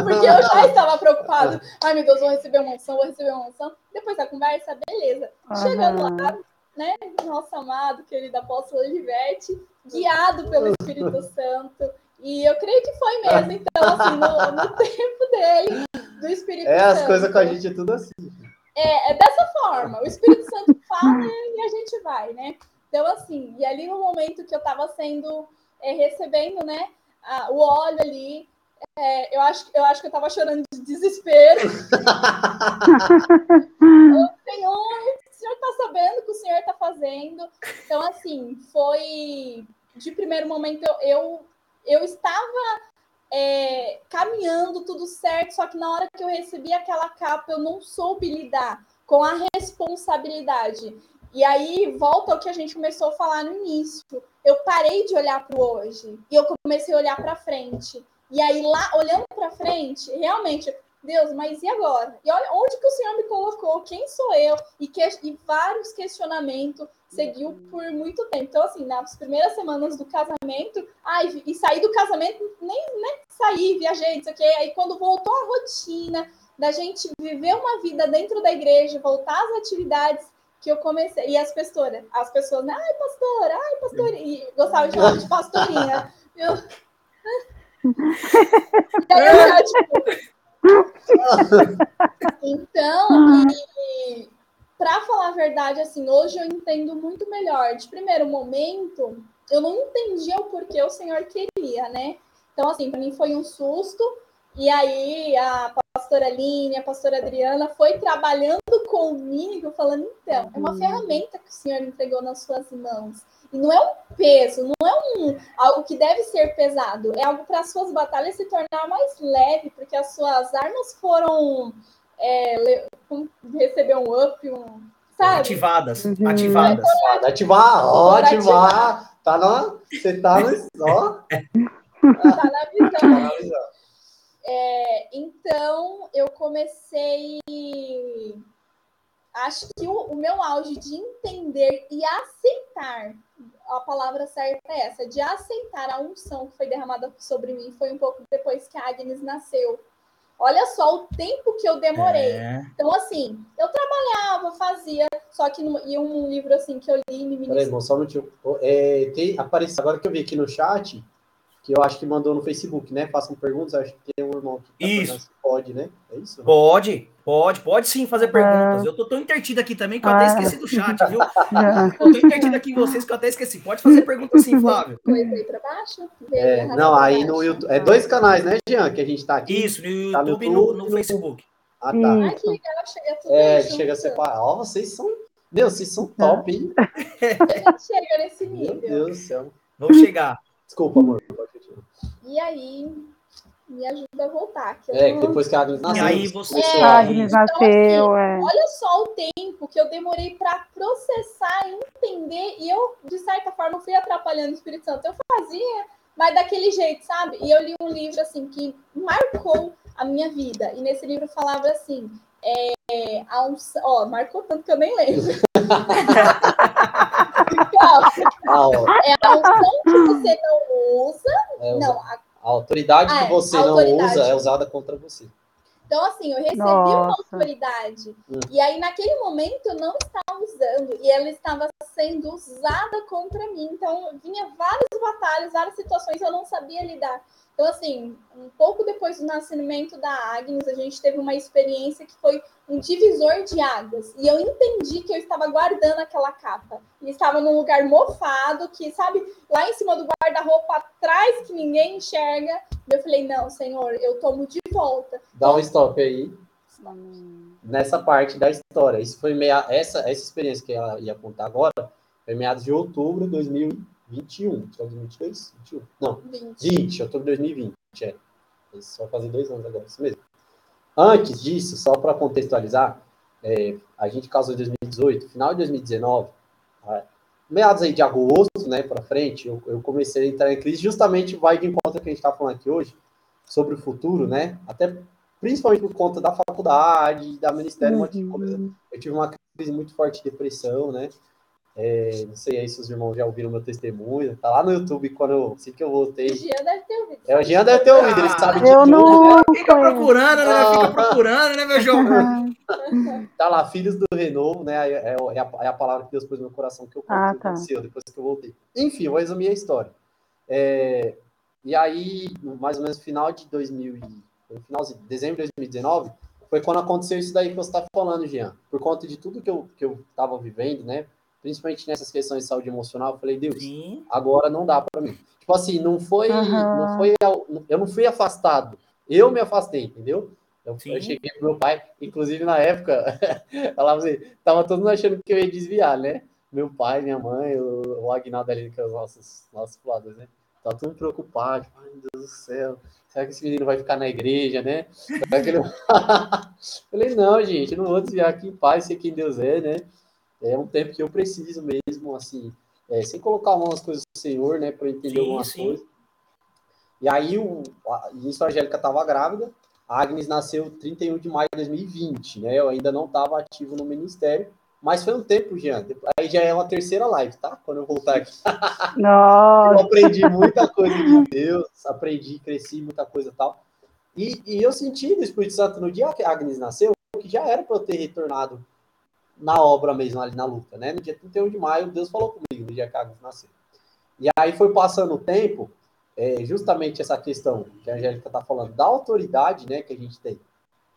Porque eu já estava preocupado. Ai, meu Deus, vou receber uma unção, vou receber uma unção. Depois da conversa, beleza. Uhum. Chegando lá, né, nosso amado, querido apóstolo Olivete, guiado pelo Espírito Santo e eu creio que foi mesmo. Então, assim, no, no tempo dele, do Espírito é, Santo. É, as coisas com a gente é tudo assim. É, é dessa forma. O Espírito Santo fala e a gente vai, né? Então, assim, e ali no momento que eu estava sendo, é, recebendo, né, a, o óleo ali, é, eu, acho, eu acho que eu estava chorando de desespero. o Senhor, o Senhor está sabendo o que o Senhor está fazendo. Então, assim, foi. De primeiro momento, eu, eu eu estava é, caminhando tudo certo, só que na hora que eu recebi aquela capa, eu não soube lidar com a responsabilidade. E aí volta ao que a gente começou a falar no início. Eu parei de olhar para o hoje e eu comecei a olhar para frente. E aí lá, olhando para frente, realmente Deus, mas e agora? E olha onde que o Senhor me colocou? Quem sou eu? E, que, e vários questionamentos seguiu por muito tempo. Então, assim, nas primeiras semanas do casamento, ai, e saí do casamento, nem, nem saí, viajei, não sei o quê. Aí quando voltou a rotina da gente viver uma vida dentro da igreja, voltar às atividades, que eu comecei. E as pessoas, as pessoas, né? Ai, pastora, ai, pastora. E gostava de falar de pastorinha. Eu... e aí, eu, tipo, então, para falar a verdade, assim, hoje eu entendo muito melhor. De primeiro momento, eu não entendia o porquê o Senhor queria, né? Então, assim, para mim foi um susto. E aí a pastora Aline, a pastora Adriana foi trabalhando comigo, falando, então, é uma uhum. ferramenta que o Senhor entregou nas suas mãos. E não é um peso, não é um algo que deve ser pesado, é algo para as suas batalhas se tornar mais leve, porque as suas armas foram é, receber um up, um, sabe? Ativadas, uhum. ativadas. Ativar, ó, ativar. Tá na, você tá no, ó. Tá na visão. Tá na visão. É, então, eu comecei acho que o, o, meu auge de entender e aceitar a palavra certa é essa, de aceitar a unção que foi derramada sobre mim, foi um pouco depois que a Agnes nasceu. Olha só o tempo que eu demorei. É. Então, assim, eu trabalhava, fazia, só que no, e um livro assim que eu li me Peraí, irmão, só um minutinho. É, tem, aparece, agora que eu vi aqui no chat, que eu acho que mandou no Facebook, né? Façam perguntas, acho que tem um irmão que tá isso. pode, né? É isso? Pode, pode, pode sim fazer perguntas. Ah. Eu tô tão intertido aqui também que eu até ah. esqueci do chat, viu? eu tô intertido aqui em vocês que eu até esqueci. Pode fazer pergunta sim, Flávio. Aí pra baixo? É, não, aí no YouTube. É dois canais, né, Jean, que a gente tá aqui. Isso, no YouTube, tá no e no, no, Facebook. Ah, tá. Ai, que legal, chega tudo É, chega a separar. Ó, vocês são. Meu, vocês são top, hein? chega nesse nível. Meu Deus do céu. Vamos chegar. Desculpa, amor. E aí, me ajuda a voltar. Que é, não... depois que a Agnes nasceu. E aí você... É, a Agnes então, nasceu, assim, é. Olha só o tempo que eu demorei para processar, entender, e eu, de certa forma, fui atrapalhando o Espírito Santo. Eu fazia, mas daquele jeito, sabe? E eu li um livro, assim, que marcou a minha vida. E nesse livro falava assim, é, a ó, marcou tanto que eu nem lembro. então, é a unção que você não usa. É, não, a, a autoridade ah, que você não usa é usada contra você. Então, assim, eu recebi Nossa. uma autoridade. Hum. E aí, naquele momento, eu não estava usando. E ela estava sendo usada contra mim. Então, vinha várias batalhas, várias situações eu não sabia lidar. Então, assim, um pouco depois do nascimento da Agnes, a gente teve uma experiência que foi um divisor de águas. E eu entendi que eu estava guardando aquela capa. E estava num lugar mofado, que, sabe, lá em cima do guarda-roupa, atrás, que ninguém enxerga. E eu falei, não, senhor, eu tomo de volta. Dá um stop aí. nessa parte da história. Isso foi meia, essa, essa experiência que ela ia contar agora foi meados de outubro de 2021. 2022? 21? Não, 20. 20, outubro de 2020. É. Vai fazer dois anos agora, isso mesmo. Antes disso, só para contextualizar, é, a gente casou em 2018, final de 2019, meados aí de agosto, né, para frente, eu, eu, comecei a entrar em crise, justamente vai de encontro que a gente está falando aqui hoje, sobre o futuro, né, até principalmente por conta da faculdade, da ministério, uhum. um monte de coisa. Uhum. Eu tive uma crise muito forte de depressão, né, é, não sei aí se os irmãos já ouviram meu testemunho. Tá lá no YouTube quando eu sei que eu voltei. O Jean deve ter ouvido. É, o Jean deve ter ouvido, ele sabe de eu tudo. Não... Né? Fica procurando, né? Fica procurando, né, meu jogo? tá lá, Filhos do Renovo, né? É, é, é, a, é, a, palavra que Deus pôs no meu coração que eu ah, tá. aconteceu depois que eu voltei. Enfim, eu vou resumir a história. É, e aí, mais ou menos no final de 2000, no final de dezembro de 2019, foi quando aconteceu isso daí que você está falando, Jean. Por conta de tudo que eu, que eu tava vivendo, né? Principalmente nessas questões de saúde emocional, eu falei, Deus, Sim. agora não dá para mim. Tipo assim, não foi, uhum. não foi, eu não fui afastado, eu me afastei, entendeu? Eu, eu cheguei pro meu pai, inclusive na época, falava assim, tava todo mundo achando que eu ia desviar, né? Meu pai, minha mãe, o, o Agnaldo ali, que é os nossos, nossos planos, né? Tá todo preocupado, tipo, ai meu Deus do céu, será que esse menino vai ficar na igreja, né? Ele... Falei, não, gente, não vou desviar aqui em paz, sei quem Deus é, né? É um tempo que eu preciso mesmo, assim, é, sem colocar umas coisas do Senhor, né, para entender sim, algumas sim. coisas. E aí, o, a, isso a Angélica estava grávida, a Agnes nasceu 31 de maio de 2020, né, eu ainda não estava ativo no ministério, mas foi um tempo, Jean, aí já é uma terceira live, tá? Quando eu voltar aqui. Nossa. eu aprendi muita coisa de Deus, aprendi, cresci, muita coisa e tal. E, e eu senti no Espírito Santo no dia que a Agnes nasceu, que já era para eu ter retornado na obra mesmo, ali na luta, né? No dia 31 de maio, Deus falou comigo, no dia que Agnes nasceu. E aí foi passando o tempo, é, justamente essa questão que a Angélica está falando, da autoridade, né, que a gente tem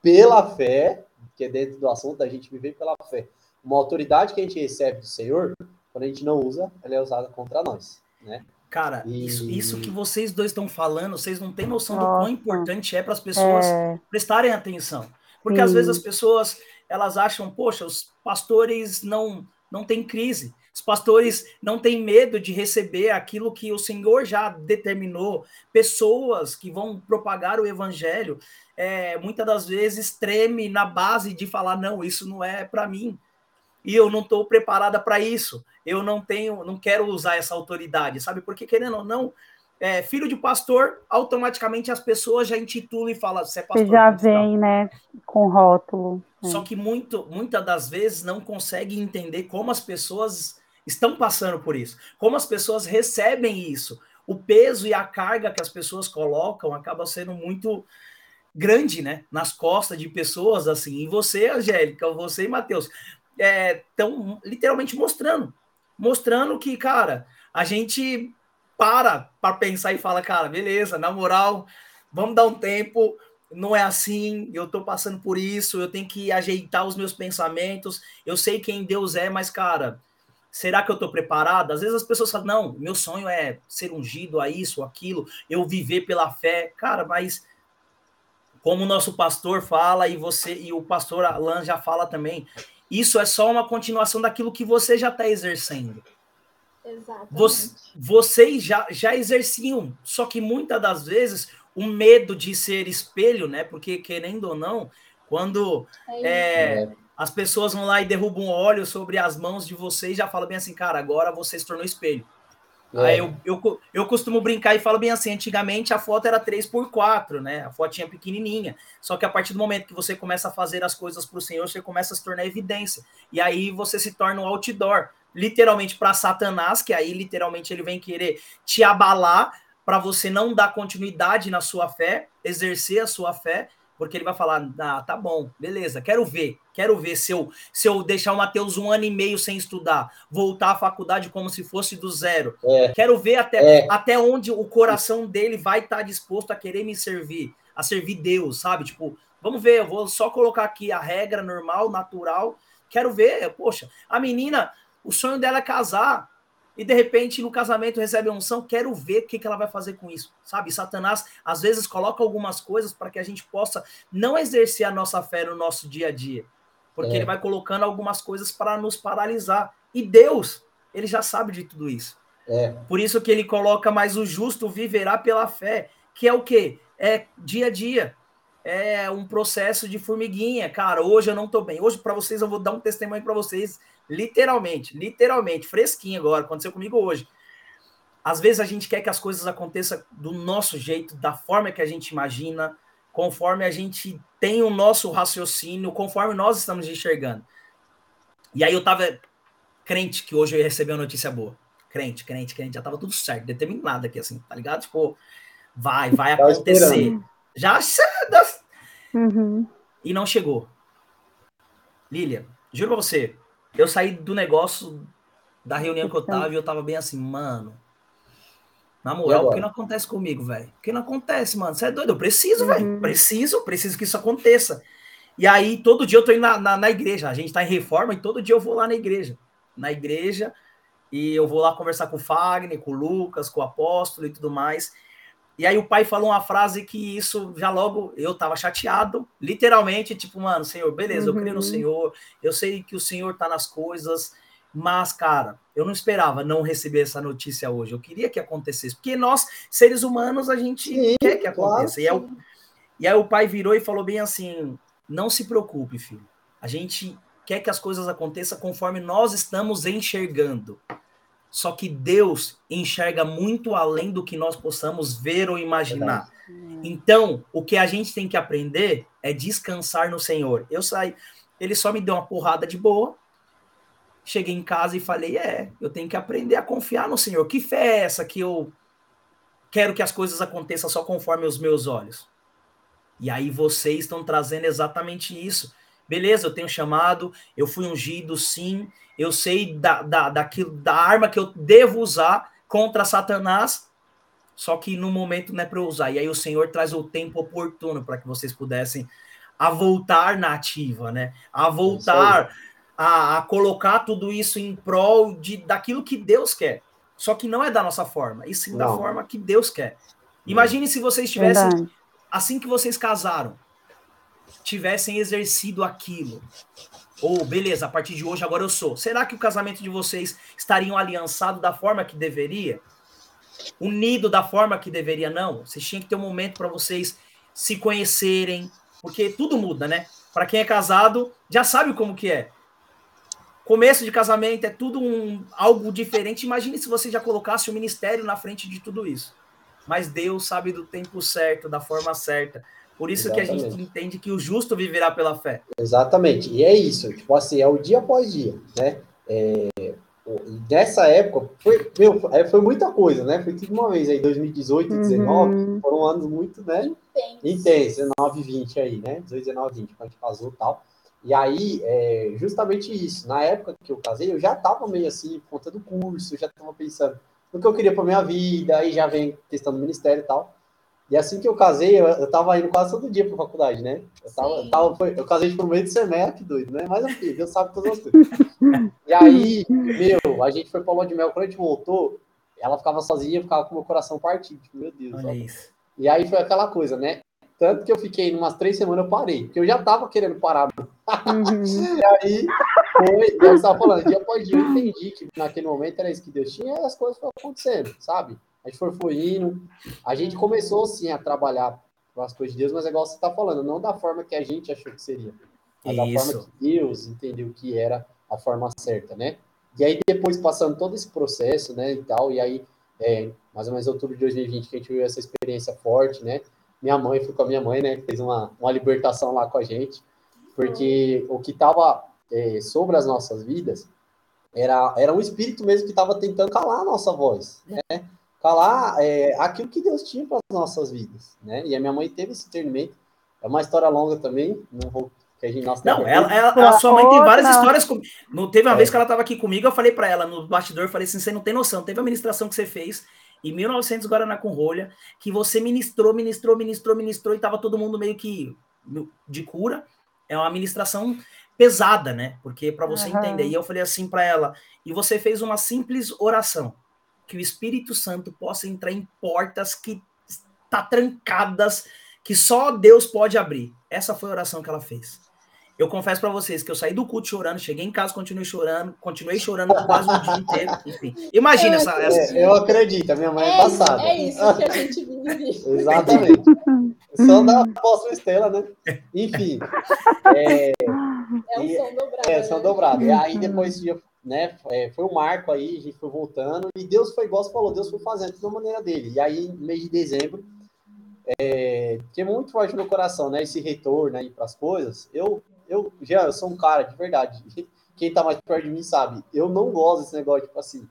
pela fé, que é dentro do assunto, a gente viver pela fé. Uma autoridade que a gente recebe do Senhor, quando a gente não usa, ela é usada contra nós, né? Cara, e... isso, isso que vocês dois estão falando, vocês não têm noção Nossa. do quão importante é para as pessoas é... prestarem atenção. Porque às vezes as pessoas elas acham, poxa, os pastores não não têm crise. Os pastores não têm medo de receber aquilo que o Senhor já determinou. Pessoas que vão propagar o evangelho, é, muitas das vezes treme na base de falar não, isso não é para mim. E eu não estou preparada para isso. Eu não tenho, não quero usar essa autoridade, sabe? Porque querendo ou não, é, filho de pastor, automaticamente as pessoas já intitulam e falam, você é pastor. Já vem, né, com rótulo. É. Só que muito, muitas das vezes não consegue entender como as pessoas estão passando por isso, como as pessoas recebem isso. O peso e a carga que as pessoas colocam acaba sendo muito grande, né, nas costas de pessoas assim. E você, Angélica, você e Matheus, estão é, literalmente mostrando, mostrando que, cara, a gente para para pensar e fala, cara, beleza, na moral, vamos dar um tempo, não é assim, eu estou passando por isso, eu tenho que ajeitar os meus pensamentos, eu sei quem Deus é, mas, cara, será que eu estou preparado? Às vezes as pessoas falam, não, meu sonho é ser ungido a isso, aquilo, eu viver pela fé. Cara, mas como o nosso pastor fala e você e o pastor Alan já fala também, isso é só uma continuação daquilo que você já está exercendo. Exatamente. Vocês já, já exerciam, só que muitas das vezes o medo de ser espelho, né? Porque, querendo ou não, quando é, é, as pessoas vão lá e derrubam óleo sobre as mãos de vocês, já falam bem assim, cara, agora você se tornou espelho. É. Aí eu, eu, eu costumo brincar e falo bem assim: antigamente a foto era 3x4, né? A fotinha pequenininha. Só que a partir do momento que você começa a fazer as coisas para o Senhor, você começa a se tornar evidência. E aí você se torna um outdoor literalmente para Satanás, que aí literalmente ele vem querer te abalar para você não dar continuidade na sua fé, exercer a sua fé, porque ele vai falar: ah, tá bom, beleza, quero ver, quero ver se eu, se eu deixar o Mateus um ano e meio sem estudar, voltar à faculdade como se fosse do zero. É. Quero ver até, é. até onde o coração dele vai estar tá disposto a querer me servir, a servir Deus, sabe? Tipo, vamos ver, eu vou só colocar aqui a regra normal, natural. Quero ver, poxa, a menina o sonho dela é casar. E de repente no casamento recebe a unção, quero ver o que, que ela vai fazer com isso, sabe? Satanás às vezes coloca algumas coisas para que a gente possa não exercer a nossa fé no nosso dia a dia, porque é. ele vai colocando algumas coisas para nos paralisar. E Deus, ele já sabe de tudo isso. É. Por isso que ele coloca mais o justo viverá pela fé, que é o quê? É dia a dia. É um processo de formiguinha, cara. Hoje eu não tô bem. Hoje para vocês eu vou dar um testemunho para vocês Literalmente, literalmente, fresquinho agora, aconteceu comigo hoje. Às vezes a gente quer que as coisas aconteçam do nosso jeito, da forma que a gente imagina, conforme a gente tem o nosso raciocínio, conforme nós estamos enxergando. E aí eu tava crente que hoje eu ia receber uma notícia boa. Crente, crente, crente, já tava tudo certo, determinado aqui, assim, tá ligado? Tipo, vai, vai acontecer. Já uhum. E não chegou. Lilia, juro pra você, eu saí do negócio da reunião que eu tava e eu tava bem assim, mano. Na moral, o que não acontece comigo, velho? O que não acontece, mano? Você é doido? Eu preciso, uhum. velho. Preciso, preciso que isso aconteça. E aí, todo dia eu tô indo na, na, na, igreja. A gente tá em reforma e todo dia eu vou lá na igreja. Na igreja. E eu vou lá conversar com o Fagner, com o Lucas, com o apóstolo e tudo mais. E aí o pai falou uma frase que isso já logo eu tava chateado, literalmente, tipo, mano, Senhor, beleza, uhum. eu creio no uhum. Senhor, eu sei que o Senhor tá nas coisas, mas, cara, eu não esperava não receber essa notícia hoje. Eu queria que acontecesse, porque nós, seres humanos, a gente Sim, quer que aconteça. Claro. E, aí, e aí o pai virou e falou bem assim: não se preocupe, filho. A gente quer que as coisas aconteçam conforme nós estamos enxergando. Só que Deus enxerga muito além do que nós possamos ver ou imaginar. Então, o que a gente tem que aprender é descansar no Senhor. Eu saí, ele só me deu uma porrada de boa. Cheguei em casa e falei: "É, eu tenho que aprender a confiar no Senhor. Que fé é essa que eu quero que as coisas aconteçam só conforme os meus olhos?" E aí vocês estão trazendo exatamente isso. Beleza, eu tenho chamado, eu fui ungido, sim, eu sei da, da, daquilo, da arma que eu devo usar contra Satanás, só que no momento não é para eu usar. E aí o Senhor traz o tempo oportuno para que vocês pudessem a voltar na ativa, né? A voltar a, a, colocar tudo isso em prol de, daquilo que Deus quer. Só que não é da nossa forma, e sim não. da forma que Deus quer. Imagine se vocês tivessem, Verdade. assim que vocês casaram, tivessem exercido aquilo. Ou, beleza, a partir de hoje agora eu sou. Será que o casamento de vocês estariam aliançados da forma que deveria? Unido da forma que deveria? Não. Vocês tinham que ter um momento para vocês se conhecerem, porque tudo muda, né? Para quem é casado, já sabe como que é. Começo de casamento é tudo um, algo diferente. Imagine se você já colocasse o ministério na frente de tudo isso. Mas Deus sabe do tempo certo, da forma certa. Por isso Exatamente. que a gente entende que o justo viverá pela fé. Exatamente. E é isso. Tipo assim, é o dia após dia, né? É, nessa época, foi, meu, é, foi muita coisa, né? Foi tudo uma vez aí, 2018 e 2019, uhum. foram anos muito, né? Intensos. 19 e 20 aí, né? 18, 19 20, quando a gente casou e tal. E aí, é justamente isso. Na época que eu casei, eu já tava meio assim, contando curso, já tava pensando no que eu queria para minha vida, aí já vem questão do ministério e tal. E assim que eu casei, eu, eu tava indo quase todo dia pra faculdade, né? Eu, tava, tava foi, eu casei por meio de semestre, que doido, né? Mas enfim, Deus sabe todas as coisas. e aí, meu, a gente foi pra Lua de Mel, quando a gente voltou, ela ficava sozinha, ficava com o meu coração partido. Tipo, meu Deus. Olha isso. E aí foi aquela coisa, né? Tanto que eu fiquei umas três semanas, eu parei, porque eu já tava querendo parar. Uhum. e aí, foi, eu estava falando, dia após dia, eu entendi que naquele momento era isso que Deus tinha e as coisas foram acontecendo, sabe? A gente foi, foi indo, a gente começou sim a trabalhar com as coisas de Deus, mas é igual você está falando, não da forma que a gente achou que seria, mas Isso. da forma que Deus entendeu que era a forma certa, né? E aí depois passando todo esse processo, né, e tal, e aí é, mais ou menos outubro de 2020 que a gente viu essa experiência forte, né? Minha mãe, fui com a minha mãe, né, fez uma, uma libertação lá com a gente, porque o que estava é, sobre as nossas vidas era, era um espírito mesmo que estava tentando calar a nossa voz, né? Falar é, aquilo que Deus tinha para as nossas vidas, né? E a minha mãe teve esse discernimento. É uma história longa também, não vou que a gente nossa, Não, ela, ela, a sua mãe tem várias histórias com... Não teve uma é. vez que ela estava aqui comigo, eu falei para ela no bastidor, falei assim, você não tem noção, teve a ministração que você fez em 1900 Guaraná com rolha, que você ministrou, ministrou, ministrou, ministrou e tava todo mundo meio que de cura. É uma ministração pesada, né? Porque para você uhum. entender. E eu falei assim para ela: e você fez uma simples oração que o Espírito Santo possa entrar em portas que tá trancadas, que só Deus pode abrir. Essa foi a oração que ela fez. Eu confesso para vocês que eu saí do culto chorando, cheguei em casa, continuei chorando, continuei chorando quase o dia inteiro. Enfim, imagina essa, essa. É, eu acredito, a minha mãe é, é passada. É isso que a gente vive. Exatamente. Só da apóstolo Estela, né? Enfim. É, é um som dobrado. É, som né? dobrado. E aí depois né, é, foi um marco aí, a gente foi voltando, e Deus foi, igual você falou, Deus foi fazendo de uma maneira dele. E aí, no mês de dezembro, é, que é muito forte no meu coração, né, esse retorno aí para as coisas, eu eu, já, eu sou um cara, de verdade. Quem tá mais perto de mim sabe. Eu não gosto desse negócio, tipo assim.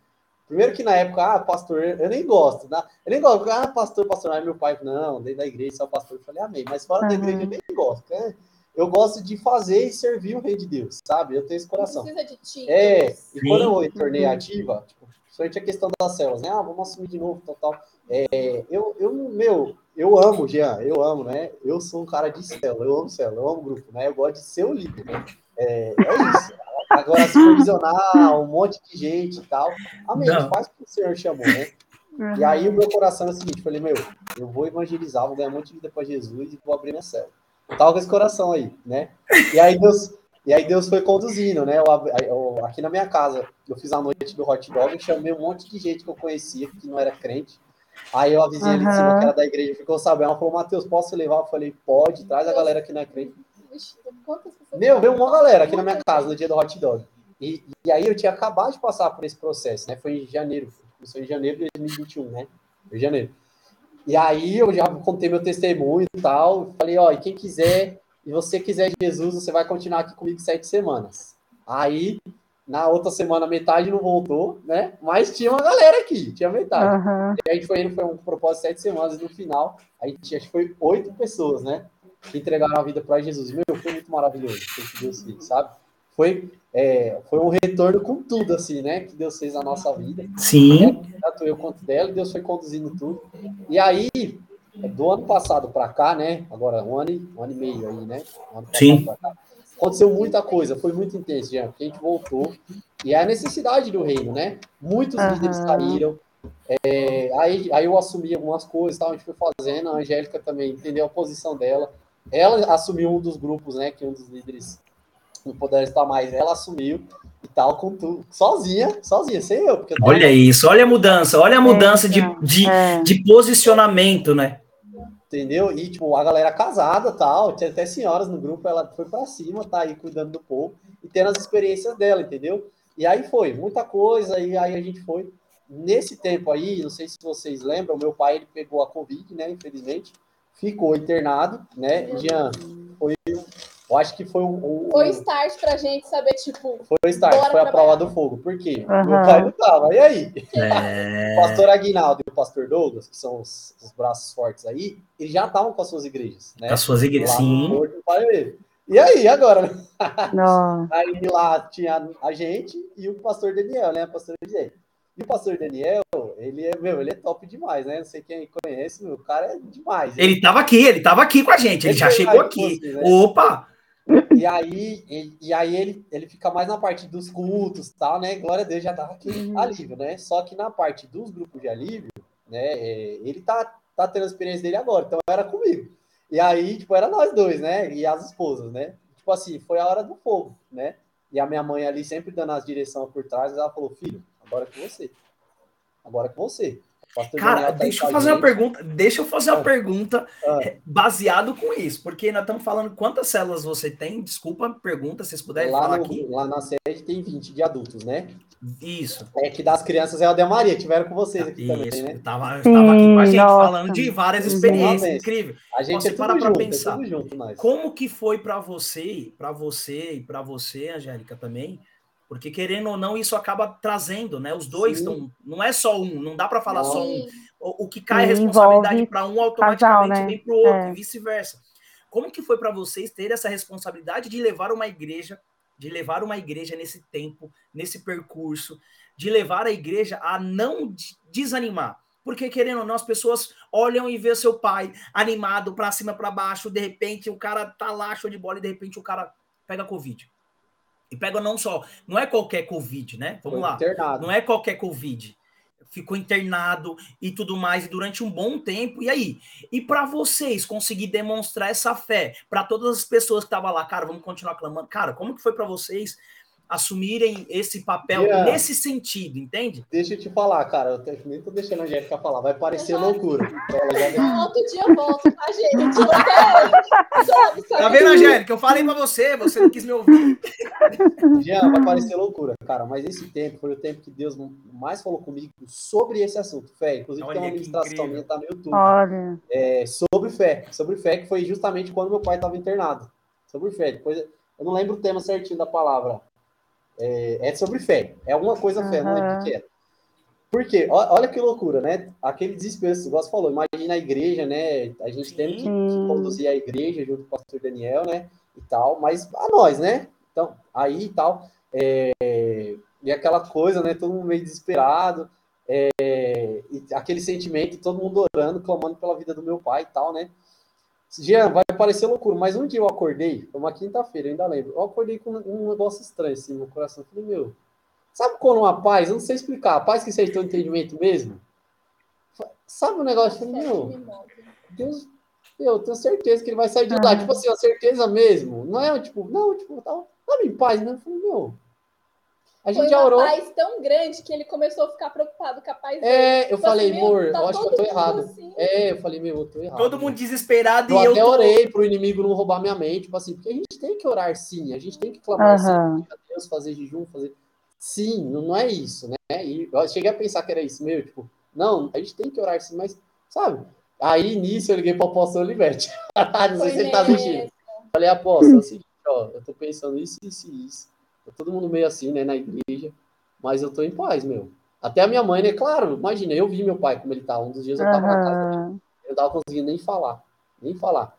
Primeiro que na época, ah, pastor, eu nem gosto. Né? Eu nem gosto, ah, pastor, pastor, é meu pai, não, dentro da igreja, só pastor. Eu falei, amém. Mas fora uhum. da igreja, eu nem gosto. Né? Eu gosto de fazer e servir o rei de Deus, sabe? Eu tenho esse coração. Não precisa de ti. É, e quando eu retornei ativa, tipo, a questão das células, né? Ah, vamos assumir de novo, tal, tal. É, eu, eu, meu, eu amo, Jean, eu amo, né? Eu sou um cara de célula, eu amo célula, eu amo grupo, né? Eu gosto de ser o líder, né? É, é isso. Agora, supervisionar um monte de gente e tal. Amém, Não. faz o que o Senhor chamou, né? Uhum. E aí o meu coração é o seguinte, falei, meu, eu vou evangelizar, vou ganhar um monte de vida para Jesus e vou abrir minha célula. Eu tava com esse coração aí, né? E aí Deus, e aí Deus foi conduzindo, né? Eu, eu, aqui na minha casa, eu fiz a noite do hot dog, chamei um monte de gente que eu conhecia, que não era crente, Aí eu avisei uhum. ele de cima, que era da igreja, ficou sabendo. Ela falou, Matheus, posso levar? Eu falei, pode, traz a galera aqui na crente. Meu, veio uma galera aqui na minha casa no dia do hot dog. E, e aí eu tinha acabado de passar por esse processo, né? Foi em janeiro, foi em janeiro de 2021, né? Foi em janeiro. E aí eu já contei meu testemunho e tal. Falei, ó, e quem quiser, e você quiser Jesus, você vai continuar aqui comigo sete semanas. Aí na outra semana, metade não voltou, né? Mas tinha uma galera aqui, tinha metade. Uhum. E a gente foi indo, foi um propósito de sete semanas, e no final, a gente acho que foi oito pessoas, né? Que entregaram a vida para Jesus. Meu, foi muito maravilhoso, que Deus fez, sabe? Foi, é, foi um retorno com tudo, assim, né? Que Deus fez na nossa vida. Sim. Tanto eu quanto dela, Deus foi conduzindo tudo. E aí, do ano passado para cá, né? Agora, um ano, e, um ano e meio aí, né? Um Sim. Cá, aconteceu muita coisa, foi muito intenso, já, porque a gente voltou. E é a necessidade do reino, né? Muitos uhum. líderes saíram. É, aí, aí eu assumi algumas coisas, tal, a gente foi fazendo, a Angélica também entendeu a posição dela. Ela assumiu um dos grupos, né? Que um dos líderes não puder estar mais, ela assumiu e tal, com tudo, sozinha, sozinha, sem eu. Porque olha tava... isso, olha a mudança, olha a mudança é, de, de, é. de posicionamento, né? entendeu? E, tipo, a galera casada tal, tinha até senhoras no grupo, ela foi para cima, tá aí cuidando do povo e tendo as experiências dela, entendeu? E aí foi, muita coisa, e aí a gente foi. Nesse tempo aí, não sei se vocês lembram, meu pai ele pegou a Covid, né, infelizmente, ficou internado, né, Jean, foi eu acho que foi o. Foi start pra gente saber, tipo. Foi o start, foi a prova do fogo. Por quê? Uhum. Meu pai não tava. E aí? É... O pastor Aguinaldo e o pastor Douglas, que são os, os braços fortes aí, eles já estavam com as suas igrejas, né? As suas igrejas, sim. E aí, agora? Não. aí lá tinha a gente e o pastor Daniel, né? O pastor Daniel. E o pastor Daniel, ele é, meu, ele é top demais, né? Não sei quem conhece, meu, o cara é demais. Ele estava aqui, ele estava aqui com a gente, ele, ele já chegou aqui. Você, né? Opa! E aí, e, e, aí ele, ele fica mais na parte dos cultos tal, né? Glória a Deus já dá aquele uhum. alívio, né? Só que na parte dos grupos de alívio, né? É, ele tá, tá tendo a experiência dele agora, então era comigo. E aí, tipo, era nós dois, né? E as esposas, né? Tipo assim, foi a hora do fogo, né? E a minha mãe ali sempre dando as direções por trás, ela falou, filho, agora é com você. Agora é com você. Cara, deixa eu fazer uma pergunta. Deixa eu fazer uma ah. pergunta ah. É, baseado com isso, porque nós estamos falando quantas células você tem. Desculpa a pergunta, se vocês puderem lá falar no, aqui. Lá na sede tem 20 de adultos, né? Isso. É que das crianças é a de Maria, tiveram com vocês aqui isso, também, né? Eu tava, Sim, tava aqui com a gente nossa. falando de várias experiências incríveis. A gente você é para para pensar. É junto, como que foi para você, para você e para você, Angélica também? Porque querendo ou não, isso acaba trazendo, né? Os dois estão. Não é só um, não dá para falar não. só um. O, o que cai a responsabilidade para um automaticamente casal, né? vem para o outro, é. e vice-versa. Como que foi para vocês ter essa responsabilidade de levar uma igreja, de levar uma igreja nesse tempo, nesse percurso, de levar a igreja a não desanimar? Porque, querendo ou não, as pessoas olham e vê seu pai animado para cima, para baixo, de repente o cara tá lá, show de bola, e de repente o cara pega Covid. E pega não só, não é qualquer Covid, né? Vamos Foi lá. Internado. Não é qualquer Covid. Ficou internado e tudo mais durante um bom tempo. E aí? E para vocês conseguir demonstrar essa fé para todas as pessoas que estavam lá, cara, vamos continuar clamando. Cara, como que foi para vocês assumirem esse papel yeah. nesse sentido, entende? Deixa eu te falar, cara, eu nem tô deixando a Jéssica falar, vai parecer loucura. Outro dia eu volto, tá, gente? tá vendo, Angélica? Eu falei pra você, você não quis me ouvir. Já vai parecer loucura, cara, mas esse tempo foi o tempo que Deus mais falou comigo sobre esse assunto, fé. Inclusive Olha, tem uma ministração minha, tá no YouTube. Olha. É, sobre fé, sobre fé, que foi justamente quando meu pai estava internado. Sobre fé. Depois, eu não lembro o tema certinho da palavra. É, é sobre fé. É alguma coisa uhum. fé, não lembro o que é. Porque, olha que loucura, né? Aquele desespero, você falou, imagina a igreja, né? A gente tem que, que conduzir a igreja junto com o pastor Daniel, né? E tal, mas a nós, né? Então, aí e tal. É, e aquela coisa, né? Todo mundo meio desesperado. É, aquele sentimento, todo mundo orando, clamando pela vida do meu pai e tal, né? Jean, vai parecer loucura, mas um dia eu acordei, foi uma quinta-feira, ainda lembro. Eu acordei com um negócio estranho assim no coração. Eu falei, meu, sabe quando uma paz, eu não sei explicar, a paz que aceitou o entendimento mesmo? Sabe o um negócio? Eu falei, meu, Deus, eu tenho certeza que ele vai sair de lá. Tipo assim, a certeza mesmo. Não é tipo, não, tipo, tá, tá em paz, né? Eu falei, meu, a gente Foi uma orou. paz tão grande que ele começou a ficar preocupado com a paz dele. É, eu tipo falei, assim, amor, tá eu acho que eu tô errado. Assim. É, eu falei, meu, eu tô errado. Todo mundo desesperado eu e eu. até tô... orei pro inimigo não roubar minha mente, tipo assim, porque a gente tem que orar sim, a gente tem que clamar uhum. sim, a Deus, fazer jejum, fazer. Sim, não é isso, né? E eu cheguei a pensar que era isso, meu, tipo, não, a gente tem que orar sim, mas, sabe? Aí nisso eu liguei pro apóstolo Olivete. não sei se ele tá assistindo. Falei, apóstolo, é o seguinte, ó, eu tô pensando isso, isso e isso Tá todo mundo meio assim, né, na igreja. Mas eu tô em paz, meu. Até a minha mãe, né? Claro, imagina, eu vi meu pai como ele tá. Um dos dias eu tava uhum. na casa. Eu não tava conseguindo nem falar. Nem falar.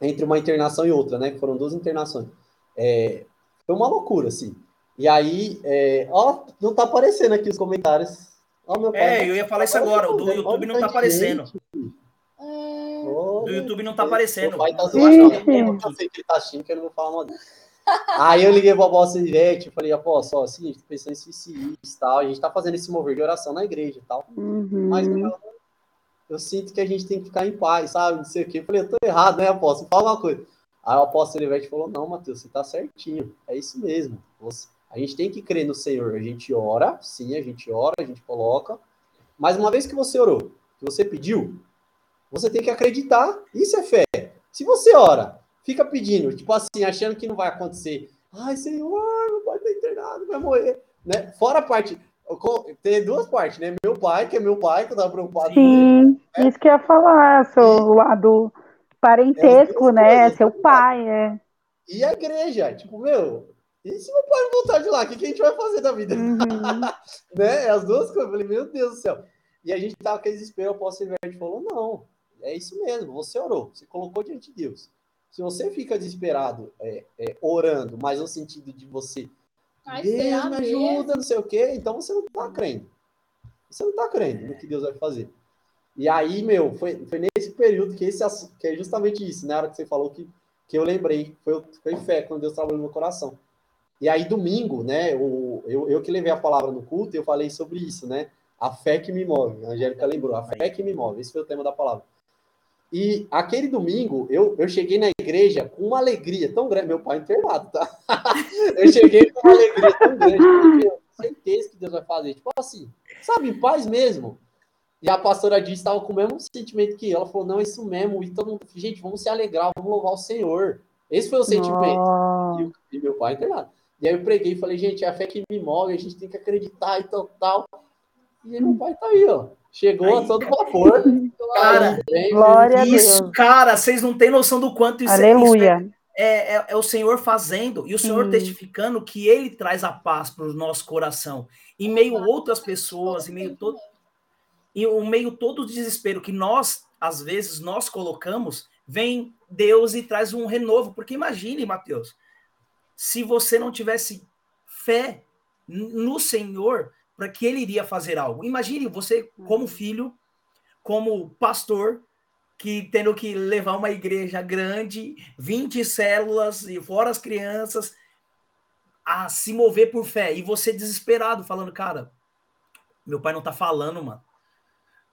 Entre uma internação e outra, né? Que foram duas internações. É, foi uma loucura, assim. E aí, é, ó, não tá aparecendo aqui os comentários. Ó, meu pai, é, eu ia falar isso agora. O do YouTube não tá aparecendo. O YouTube não tá aparecendo. Meu pai tá zoando. Eu sei que ele tá achando que eu não vou falar mal Aí eu liguei para a Bossa Ivete, falei, apóstolo, ó, seguinte, tô pensando em isso e tal, a gente tá fazendo esse mover de oração na igreja e tal, uhum. mas eu, eu, sinto que a gente tem que ficar em paz, sabe, não sei o quê. Eu falei, eu tô errado, né, apóstolo? Fala uma coisa. Aí o apóstolo Ivete falou, não, Matheus, você tá certinho, é isso mesmo. Você, a gente tem que crer no Senhor, a gente ora, sim, a gente ora, a gente coloca, mas uma vez que você orou, que você pediu, você tem que acreditar, isso é fé. Se você ora, fica pedindo, tipo assim, achando que não vai acontecer. Ai, Senhor, meu pai tá internado, vai morrer. Né? Fora a parte. Tem duas partes, né? Meu pai, que é meu pai, que eu tava preocupado Sim, com ele. Né? isso que eu ia falar, seu lado parentesco, é né? Seu pai, é. E a igreja, tipo, meu, e se meu pai voltar de lá, o que, que a gente vai fazer da vida? Uhum. né? As duas coisas. Eu falei, meu Deus do céu. E a gente tava com desespero, o apóstolo Verde falou, não, é isso mesmo, você orou, você colocou diante de Deus. Se você fica desesperado é, é, orando, mas no sentido de você, Ai, Deus me ajuda, não sei o quê, então você não está crendo. Você não está crendo no que Deus vai fazer. E aí, meu, foi, foi nesse período que, esse, que é justamente isso, na né? hora que você falou que, que eu lembrei, foi, foi fé, quando Deus trabalhou no meu coração. E aí, domingo, né, eu, eu, eu que levei a palavra no culto, eu falei sobre isso, né? A fé que me move. A Angélica lembrou, a fé que me move. Esse foi o tema da palavra. E aquele domingo, eu, eu cheguei na igreja com uma alegria tão grande. Meu pai é internado, tá? eu cheguei com uma alegria tão grande. Porque eu certeza que Deus vai fazer. Tipo assim, sabe, em paz mesmo. E a pastora disse estava com o mesmo sentimento que eu. Ela falou: não, é isso mesmo. E todo mundo, gente, vamos se alegrar, vamos louvar o Senhor. Esse foi o sentimento. E, e, meu pai é internado. E aí eu preguei e falei, gente, é a fé que me move, a gente tem que acreditar e tal, tal. E meu pai tá aí, ó. Chegou aí, a todo vapor. Cara, glória isso, cara, vocês não têm noção do quanto isso, é, Aleluia. Isso é, é, é, o Senhor fazendo e o Senhor hum. testificando que Ele traz a paz para o nosso coração. Em meio outras pessoas, em meio todo, em o meio todo o desespero que nós, às vezes, nós colocamos, vem Deus e traz um renovo. Porque imagine, Mateus, se você não tivesse fé no Senhor, para que ele iria fazer algo. Imagine você como uhum. filho, como pastor, que tendo que levar uma igreja grande, 20 células e fora as crianças. a se mover por fé. E você desesperado, falando, cara, meu pai não tá falando, mano.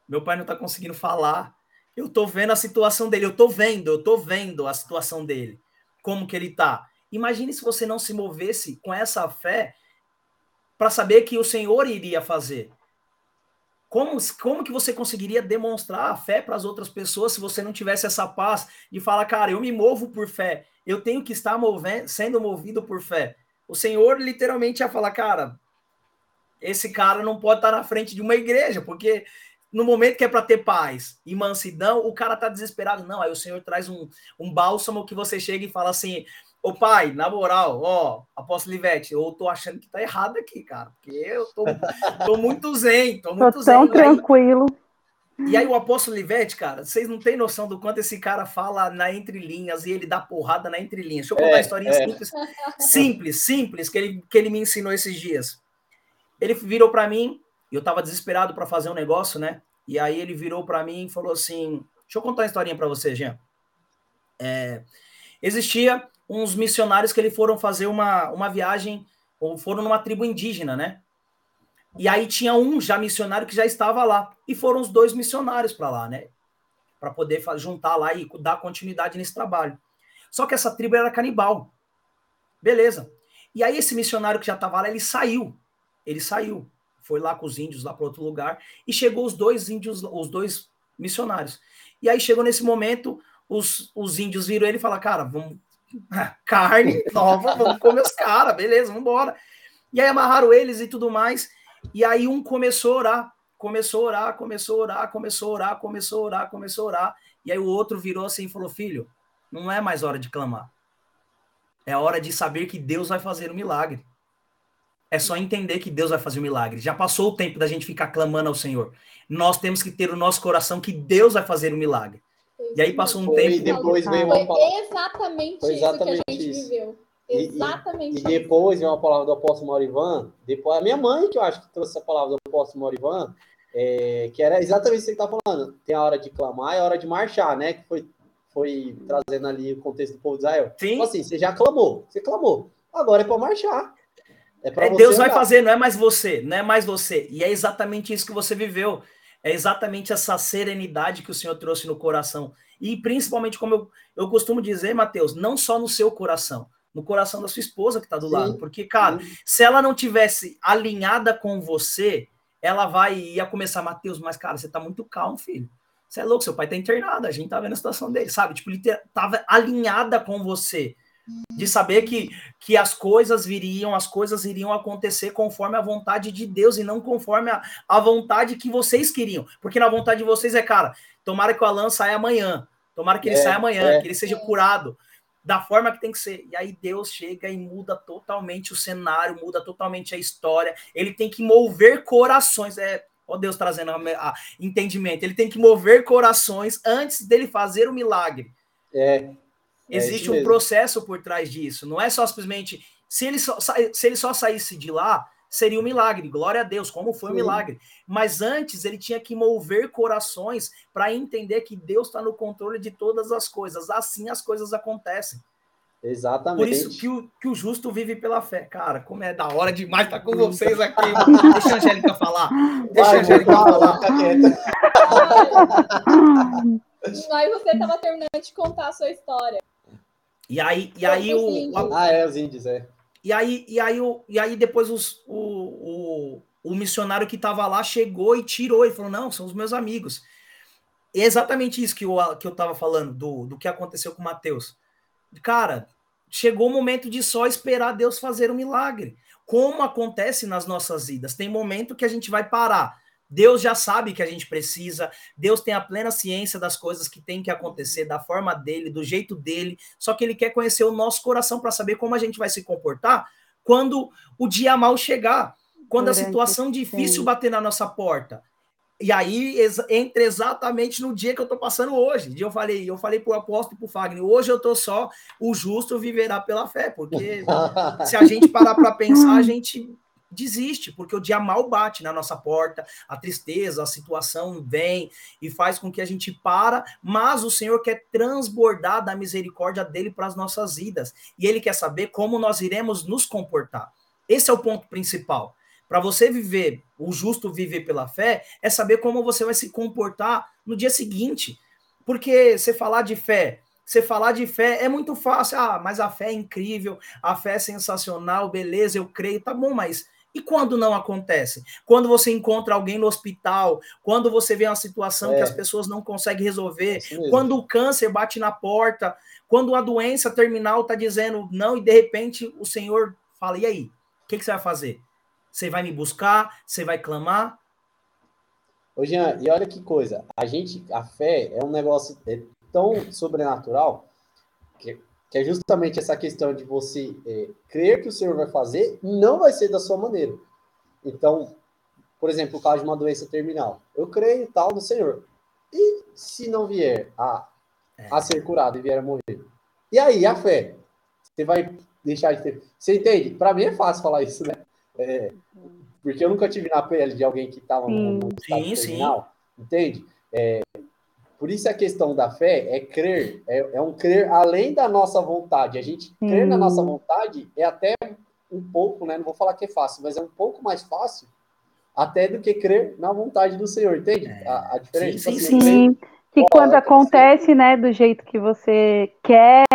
Meu pai não tá conseguindo falar. Eu tô vendo a situação dele, eu tô vendo, eu tô vendo a situação dele, como que ele tá. Imagine se você não se movesse com essa fé para saber que o Senhor iria fazer. Como, como que você conseguiria demonstrar a fé para as outras pessoas se você não tivesse essa paz de falar, cara, eu me movo por fé, eu tenho que estar movendo, sendo movido por fé. O Senhor literalmente ia falar, cara, esse cara não pode estar na frente de uma igreja, porque no momento que é para ter paz e mansidão, o cara tá desesperado. Não, aí o Senhor traz um, um bálsamo que você chega e fala assim: Ô pai, na moral, ó, apóstolo Livete, eu tô achando que tá errado aqui, cara, porque eu tô, tô muito zen, tô muito tô zen. tão tranquilo. E aí o apóstolo Livete, cara, vocês não têm noção do quanto esse cara fala na entrelinhas e ele dá porrada na entrelinhas. Deixa eu contar é, uma historinha é. simples, simples, simples, que ele, que ele me ensinou esses dias. Ele virou para mim, e eu tava desesperado para fazer um negócio, né? E aí ele virou para mim e falou assim: Deixa eu contar uma historinha para você, Jean. É, existia uns missionários que eles foram fazer uma, uma viagem, ou foram numa tribo indígena, né? E aí tinha um já missionário que já estava lá. E foram os dois missionários para lá, né? Para poder juntar lá e dar continuidade nesse trabalho. Só que essa tribo era canibal. Beleza. E aí esse missionário que já estava lá, ele saiu. Ele saiu. Foi lá com os índios lá para outro lugar. E chegou os dois índios, os dois missionários. E aí chegou nesse momento, os, os índios viram ele e falaram, cara, vamos, carne nova, vamos comer os caras, beleza, vamos embora. E aí amarraram eles e tudo mais. E aí um começou a orar, começou a orar, começou a orar, começou a orar, começou a orar, começou a orar. E aí o outro virou assim e falou: Filho, não é mais hora de clamar. É hora de saber que Deus vai fazer um milagre. É só entender que Deus vai fazer um milagre. Já passou o tempo da gente ficar clamando ao Senhor. Nós temos que ter o nosso coração que Deus vai fazer um milagre. E aí passou um foi, tempo. E depois veio uma palavra. exatamente, foi exatamente isso que a gente isso. viveu. Exatamente. E, e, depois veio uma palavra do apóstolo Morivan. Depois, a minha mãe, que eu acho que trouxe essa palavra do apóstolo Morivan, é, que era exatamente isso que você está falando. Tem a hora de clamar e a hora de marchar, né? Que foi, foi trazendo ali o contexto do povo de Israel. Sim. Então, assim, você já clamou, você clamou. Agora é para marchar. É, é Deus vai fazer, não é mais você, não é mais você. E é exatamente isso que você viveu. É exatamente essa serenidade que o Senhor trouxe no coração. E principalmente, como eu, eu costumo dizer, Mateus, não só no seu coração, no coração da sua esposa que está do sim, lado. Porque, cara, sim. se ela não tivesse alinhada com você, ela vai ia começar, Mateus, mas, cara, você está muito calmo, filho. Você é louco, seu pai está internado, a gente tá vendo a situação dele, sabe? Tipo, ele tava alinhada com você de saber que, que as coisas viriam, as coisas iriam acontecer conforme a vontade de Deus e não conforme a, a vontade que vocês queriam. Porque na vontade de vocês é, cara, tomara que o Alan saia amanhã, tomara que ele é, saia amanhã, é. que ele seja curado da forma que tem que ser. E aí Deus chega e muda totalmente o cenário, muda totalmente a história. Ele tem que mover corações. É, ó Deus trazendo a, a, entendimento. Ele tem que mover corações antes dele fazer o milagre. É. É Existe um processo por trás disso. Não é só simplesmente. Se ele só, se ele só saísse de lá, seria um milagre. Glória a Deus, como foi um milagre. Mas antes ele tinha que mover corações para entender que Deus está no controle de todas as coisas. Assim as coisas acontecem. Exatamente. Por isso que o, que o justo vive pela fé. Cara, como é da hora demais estar com vocês aqui. Deixa a Angélica falar. Deixa Vai, a Angélica falar. Mas você estava terminando de contar a sua história. E aí, e aí o, o, Ah, é, os índios, é. E aí, e aí, o, e aí depois os, o, o, o missionário que estava lá chegou e tirou e falou: não, são os meus amigos. E é exatamente isso que eu, que eu tava falando, do, do que aconteceu com o Mateus. Cara, chegou o momento de só esperar Deus fazer um milagre. Como acontece nas nossas vidas. Tem momento que a gente vai parar Deus já sabe que a gente precisa, Deus tem a plena ciência das coisas que tem que acontecer, da forma dele, do jeito dele, só que ele quer conhecer o nosso coração para saber como a gente vai se comportar quando o dia mal chegar, quando Durante a situação difícil bater na nossa porta. E aí entra exatamente no dia que eu estou passando hoje. Eu falei, eu falei para o apóstolo e para o Fagner, hoje eu estou só, o justo viverá pela fé, porque se a gente parar para pensar, a gente desiste, porque o dia mal bate na nossa porta, a tristeza, a situação vem e faz com que a gente para, mas o Senhor quer transbordar da misericórdia dele para as nossas vidas. E ele quer saber como nós iremos nos comportar. Esse é o ponto principal. Para você viver, o justo viver pela fé, é saber como você vai se comportar no dia seguinte. Porque você falar de fé, você falar de fé é muito fácil. Ah, mas a fé é incrível, a fé é sensacional, beleza, eu creio, tá bom, mas e quando não acontece? Quando você encontra alguém no hospital, quando você vê uma situação é. que as pessoas não conseguem resolver, é quando o câncer bate na porta, quando a doença terminal está dizendo não, e de repente o Senhor fala: e aí? O que, que, você vai fazer? Você vai me buscar? Você vai clamar? Ô, Jean, e olha que coisa, a gente, a fé é um negócio é tão sobrenatural que que é justamente essa questão de você é, crer que o Senhor vai fazer, não vai ser da sua maneira. Então, por exemplo, o caso de uma doença terminal, eu creio tal no Senhor. E se não vier a, a ser curado e vier a morrer? E aí, a fé? Você vai deixar de ter. Você entende? Para mim é fácil falar isso, né? É, porque eu nunca tive na pele de alguém que estava no, no estado sim, terminal. Sim. Entende? É, por isso a questão da fé é crer, é, é um crer além da nossa vontade. A gente hum. crer na nossa vontade é até um pouco, né? Não vou falar que é fácil, mas é um pouco mais fácil até do que crer na vontade do Senhor, entende? É. A, a diferença. Sim, sim, sim. Que quando acontece, né, do jeito que você quer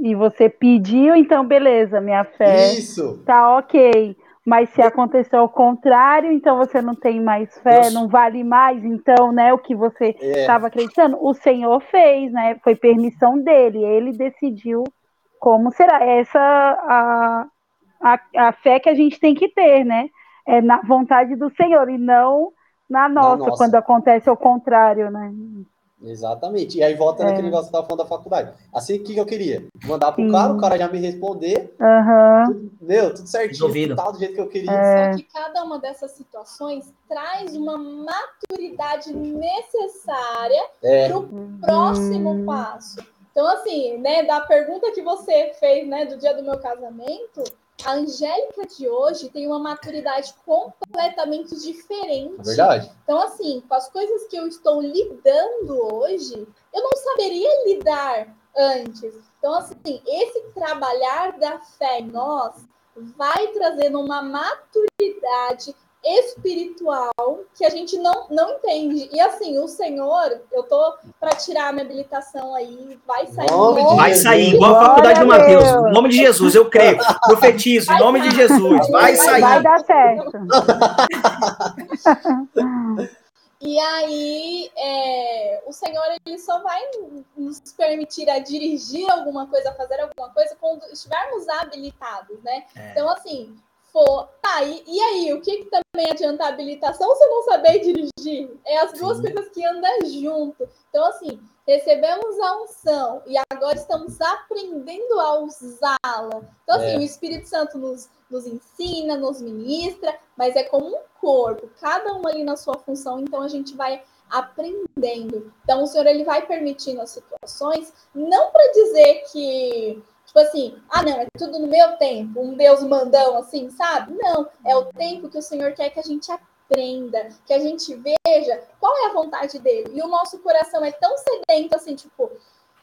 e você pediu, então beleza, minha fé Isso. tá ok. Mas se aconteceu ao contrário, então você não tem mais fé, Deus. não vale mais, então, né, o que você estava é. acreditando, o Senhor fez, né? Foi permissão dele, ele decidiu como será. Essa a, a, a fé que a gente tem que ter, né? É na vontade do Senhor e não na nossa, na nossa. quando acontece ao contrário, né? Exatamente. E aí volta é. naquele negócio que tava falando da faculdade. Assim, o que, que eu queria? Mandar pro Sim. cara, o cara já me responder. Uhum. Tudo, meu, tudo certinho, tal, do jeito que eu queria. É. Só que cada uma dessas situações traz uma maturidade necessária é. pro próximo hum. passo. Então, assim, né, da pergunta que você fez, né, do dia do meu casamento, a Angélica de hoje tem uma maturidade completamente diferente. É verdade. Então, assim, com as coisas que eu estou lidando hoje, eu não saberia lidar antes. Então, assim, esse trabalhar da fé em nós vai trazendo uma maturidade espiritual que a gente não, não entende. E assim, o Senhor, eu tô para tirar a minha habilitação aí, vai sair. Nome vai sair, igual a faculdade do Mateus. Em nome de Jesus, eu creio. Profetizo, em nome de Jesus, vai sair. Vai dar certo. E aí, é, o Senhor ele só vai nos permitir a dirigir alguma coisa, a fazer alguma coisa, quando estivermos habilitados, né? É. Então, assim, for. Tá, e, e aí, o que, que também adianta a habilitação se não saber dirigir? É as duas Sim. coisas que andam junto. Então, assim, recebemos a unção e agora estamos aprendendo a usá-la. Então, assim, é. o Espírito Santo nos, nos ensina, nos ministra, mas é como um corpo, cada um ali na sua função, então a gente vai aprendendo. Então, o Senhor ele vai permitindo as situações, não para dizer que Tipo assim, ah, não, é tudo no meu tempo, um Deus mandão, assim, sabe? Não, é o tempo que o Senhor quer que a gente aprenda, que a gente veja qual é a vontade dele. E o nosso coração é tão sedento, assim, tipo,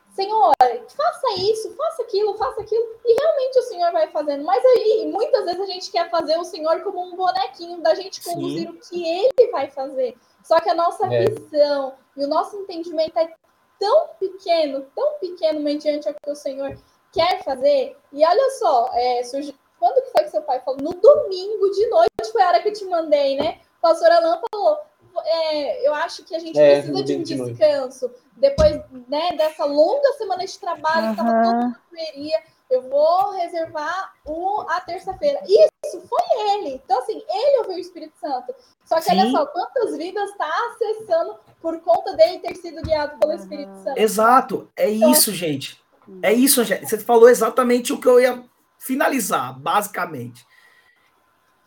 Senhor, faça isso, faça aquilo, faça aquilo. E realmente o Senhor vai fazendo. Mas aí, muitas vezes a gente quer fazer o Senhor como um bonequinho da gente conduzir Sim. o que ele vai fazer. Só que a nossa é. visão e o nosso entendimento é tão pequeno, tão pequeno mediante o que o Senhor quer fazer. E olha só, é, surgi... quando que foi que seu pai falou? No domingo de noite foi a hora que eu te mandei, né? O pastor Alain falou, é, eu acho que a gente é, precisa de um descanso. Depois né, dessa longa semana de trabalho, uhum. que estava toda na correria, eu vou reservar o, a terça-feira. Isso foi ele. Então, assim, ele ouviu o Espírito Santo. Só que Sim. olha só, quantas vidas está acessando por conta dele ter sido guiado pelo Espírito Santo. Exato, é então, isso, gente. É isso, Angélica. Você falou exatamente o que eu ia finalizar, basicamente.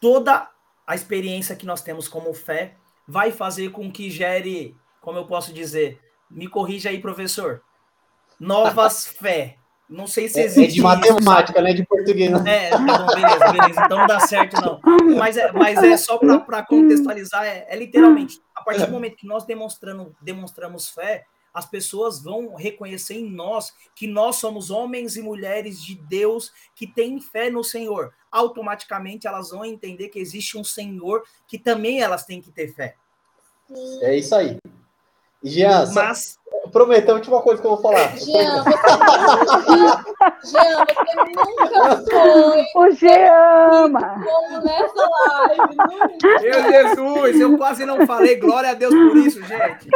Toda a experiência que nós temos como fé vai fazer com que gere, como eu posso dizer, me corrija aí, professor, novas fé, Não sei se existe. É de matemática, né? De português. É, não, beleza, beleza. Então não dá certo, não. Mas é, mas é só para contextualizar, é, é, literalmente, a partir do momento que nós demonstrando, demonstramos fé, as pessoas vão reconhecer em nós que nós somos homens e mulheres de Deus que têm fé no Senhor. Automaticamente elas vão entender que existe um Senhor que também elas têm que ter fé. É isso aí. Jean, Mas... prometeu a última coisa que eu vou falar. Jean, você Jean, você nunca foi. O Jean ama. Como nessa live. Meu Jesus, eu quase não falei. Glória a Deus por isso, gente.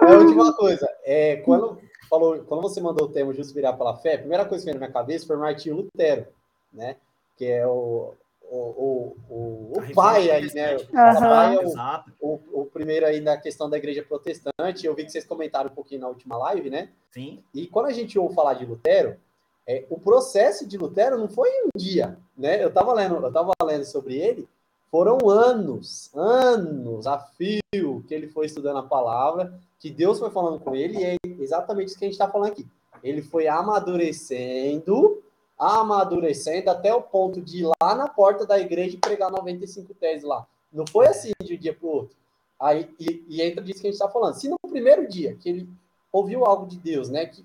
É a última coisa. É, quando, falou, quando você mandou o tema Justo Virar pela Fé, a primeira coisa que veio na minha cabeça foi Martinho Lutero, né? Que é o, o, o, o pai aí, né? O pai é o, o, o, primeiro aí na questão da igreja protestante. Eu vi que vocês comentaram um pouquinho na última live, né? Sim. E quando a gente ouve falar de Lutero, é, o processo de Lutero não foi um dia, né? Eu estava lendo, eu tava lendo sobre ele, foram anos, anos a fio que ele foi estudando a palavra, que Deus foi falando com ele, e é exatamente isso que a gente está falando aqui. Ele foi amadurecendo amadurecendo até o ponto de ir lá na porta da igreja e pregar 95 teses lá. Não foi assim de um dia para o outro. Aí, e, e entra disso que a gente está falando. Se no primeiro dia que ele ouviu algo de Deus, né, que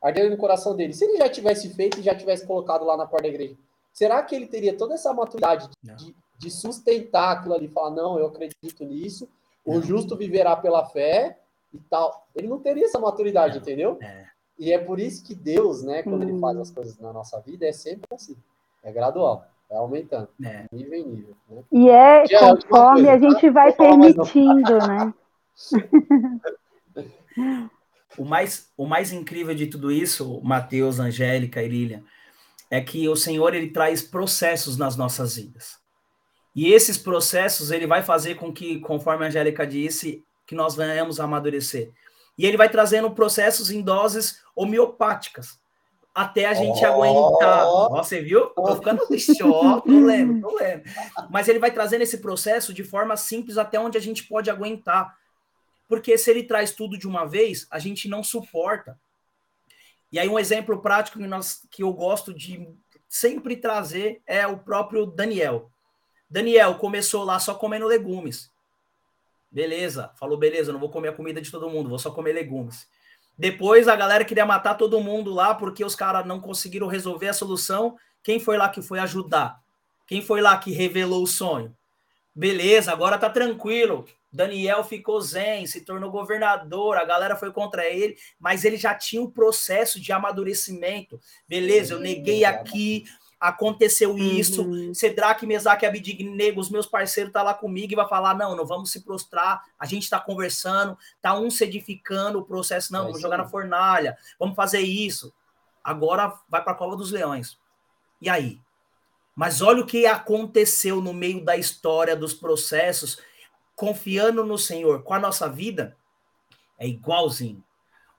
ardeu no coração dele, se ele já tivesse feito e já tivesse colocado lá na porta da igreja, será que ele teria toda essa maturidade de, de sustentar aquilo ali, falar, não, eu acredito nisso, o justo viverá pela fé e tal? Ele não teria essa maturidade, entendeu? É. E é por isso que Deus, né, quando hum. ele faz as coisas na nossa vida, é sempre assim. É gradual, é aumentando, é. nível em nível. Né? E é Já, conforme coisa, a gente tá? vai permitindo, né? o, mais, o mais incrível de tudo isso, Mateus, Angélica e Lilian, é que o Senhor ele traz processos nas nossas vidas. E esses processos ele vai fazer com que, conforme a Angélica disse, que nós venhamos a amadurecer. E ele vai trazendo processos em doses homeopáticas até a gente oh. aguentar. você viu? Tô ficando ó, tô lendo, tô lendo. Mas ele vai trazendo esse processo de forma simples até onde a gente pode aguentar. Porque se ele traz tudo de uma vez, a gente não suporta. E aí um exemplo prático que, nós, que eu gosto de sempre trazer é o próprio Daniel. Daniel começou lá só comendo legumes. Beleza, falou, beleza, não vou comer a comida de todo mundo, vou só comer legumes. Depois a galera queria matar todo mundo lá porque os caras não conseguiram resolver a solução. Quem foi lá que foi ajudar? Quem foi lá que revelou o sonho? Beleza, agora tá tranquilo. Daniel ficou zen, se tornou governador, a galera foi contra ele, mas ele já tinha um processo de amadurecimento. Beleza, eu neguei aqui, aconteceu isso, uhum. Sedraque, Mesaque e Abidnego, os meus parceiros tá lá comigo e vai falar, não, não vamos se prostrar, a gente está conversando, tá um se edificando o processo, não, é vamos jogar na fornalha, vamos fazer isso. Agora vai para a cova dos leões. E aí? Mas olha o que aconteceu no meio da história dos processos, confiando no Senhor com a nossa vida, é igualzinho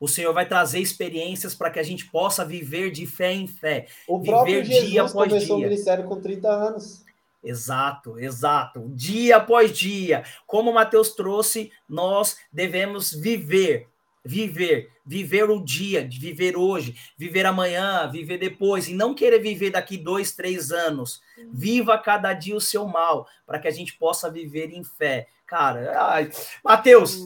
o Senhor vai trazer experiências para que a gente possa viver de fé em fé. O viver próprio Jesus dia após começou dia. o ministério com 30 anos. Exato, exato. Dia após dia. Como o Mateus trouxe, nós devemos viver, viver, viver o dia, viver hoje, viver amanhã, viver depois, e não querer viver daqui dois, três anos. Viva cada dia o seu mal, para que a gente possa viver em fé. Cara, ai, Mateus,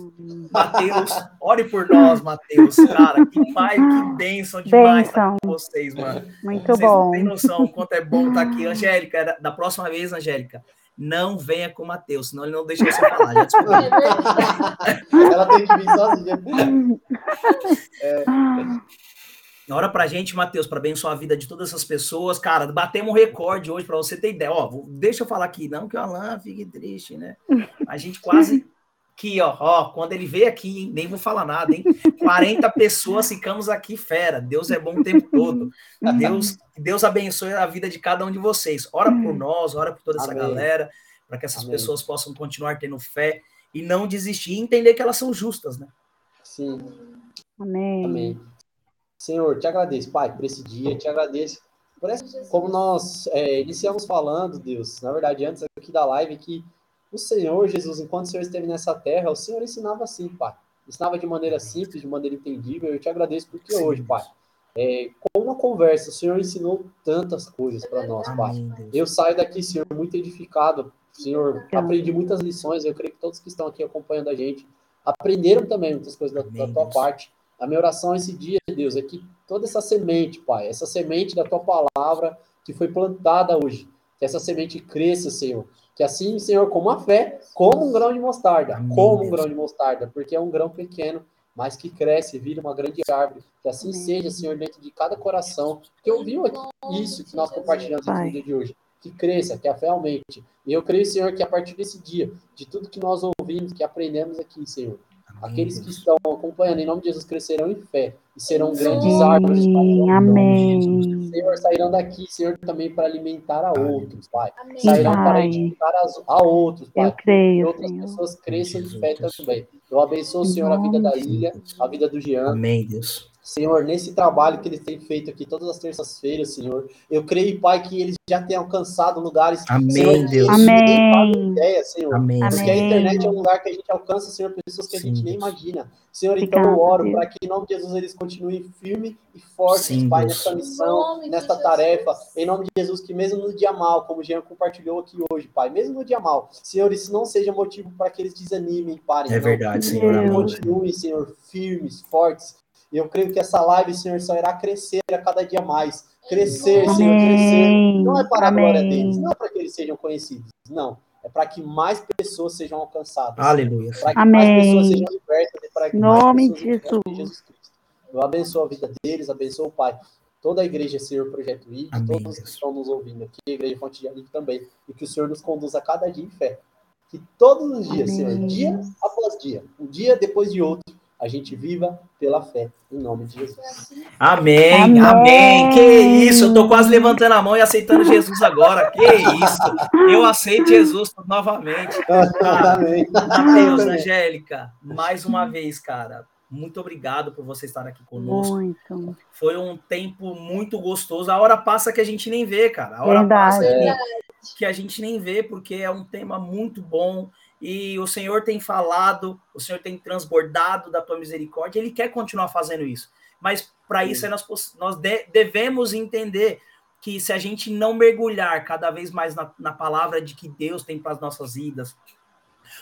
Mateus, ore por nós, Mateus, cara, que pai, que bênção demais estar com vocês, mano. Muito vocês bom. Não tem noção quanto é bom estar aqui. Angélica, da próxima vez, Angélica, não venha com o Matheus, senão ele não deixa você falar. Já Ela tem que vir sozinha. É. Ora pra gente, Matheus, para abençoar a vida de todas essas pessoas. Cara, batemos um recorde hoje, para você ter ideia. Ó, deixa eu falar aqui, não que o Alan fique triste, né? A gente quase. Aqui, ó, ó, quando ele veio aqui, hein, nem vou falar nada, hein? 40 pessoas ficamos aqui, fera. Deus é bom o tempo todo. Deus, Deus abençoe a vida de cada um de vocês. Ora por nós, ora por toda essa Amém. galera, para que essas Amém. pessoas possam continuar tendo fé e não desistir e entender que elas são justas, né? Sim. Amém. Amém. Senhor, te agradeço, Pai, por esse dia, te agradeço. Por essa, como nós é, iniciamos falando, Deus, na verdade, antes aqui da live, que o Senhor, Jesus, enquanto o Senhor esteve nessa terra, o Senhor ensinava assim, Pai. Ensinava de maneira simples, de maneira entendível. Eu te agradeço porque Sim. hoje, Pai, é, com uma conversa, o Senhor ensinou tantas coisas para nós, Pai. Eu saio daqui, Senhor, muito edificado. Senhor, aprendi muitas lições. Eu creio que todos que estão aqui acompanhando a gente aprenderam também muitas coisas da, da tua parte. A minha oração esse dia, Deus, é que toda essa semente, Pai, essa semente da tua palavra que foi plantada hoje, que essa semente cresça, Senhor. Que assim, Senhor, como a fé, como um grão de mostarda, Amém. como um grão de mostarda, porque é um grão pequeno, mas que cresce, vira uma grande árvore. Que assim Amém. seja, Senhor, dentro de cada coração que ouviu isso que nós compartilhamos aqui no dia de hoje. Que cresça, que a fé aumente. E eu creio, Senhor, que a partir desse dia, de tudo que nós ouvimos, que aprendemos aqui, Senhor, Aqueles que estão acompanhando, em nome de Jesus, crescerão em fé e serão grandes árvores. Pai, Amém. Senhor, sairão daqui, Senhor, também para alimentar a outros, Pai. Amém. Sairão Pai. para edificar a outros, Pai. Eu creio, que outras Senhor. pessoas cresçam em fé também. Eu abençoo, Senhor, a vida da Ilha, a vida do Jean. Amém, Deus. Senhor, nesse trabalho que eles têm feito aqui todas as terças-feiras, Senhor, eu creio, Pai, que eles já tenham alcançado lugares. Amém, Senhor, Deus. Amém. Ideia, Senhor. Amém. Porque Amém. a internet é um lugar que a gente alcança, Senhor, pessoas que a gente Sim, nem imagina. Senhor, então eu oro para que, em nome de Jesus, eles continuem firmes e fortes, Sim, Pai, Deus. nessa missão, nesta Jesus. tarefa. Em nome de Jesus, que mesmo no dia mal, como o Jean compartilhou aqui hoje, Pai, mesmo no dia mal, Senhor, isso não seja motivo para que eles desanimem, parem. É não. verdade, Senhor. Continuem, Senhor, firmes, fortes. E eu creio que essa live, Senhor, só irá crescer a cada dia mais. Crescer, Senhor, crescer. Amém. Não é para a glória Amém. deles, não é para que eles sejam conhecidos, não. É para que mais pessoas sejam alcançadas. Aleluia. Para que Amém. mais pessoas sejam libertas e para que Nome mais pessoas de Jesus. Cristo. Eu abençoo a vida deles, abençoo o Pai. Toda a igreja, Senhor, Projeto I, Amém, todos que estão nos ouvindo aqui, a igreja Fonte de Amigo também. E que o Senhor nos conduza cada dia em fé. Que todos os dias, Senhor, Amém. dia após dia, um dia depois de outro, a gente viva pela fé, em nome de Jesus. Amém, Amém. amém. Que isso, eu tô quase levantando a mão e aceitando Jesus agora. Que isso. Eu aceito Jesus novamente. Amém. Mateus, Angélica, mais uma vez, cara. Muito obrigado por você estar aqui conosco. Muito. Foi um tempo muito gostoso. A hora passa que a gente nem vê, cara. A hora Verdade. passa É. que, que a gente nem vê, porque é um tema muito bom. E o Senhor tem falado, o Senhor tem transbordado da tua misericórdia. Ele quer continuar fazendo isso. Mas para isso é nós, nós de- devemos entender que se a gente não mergulhar cada vez mais na, na palavra de que Deus tem para as nossas vidas,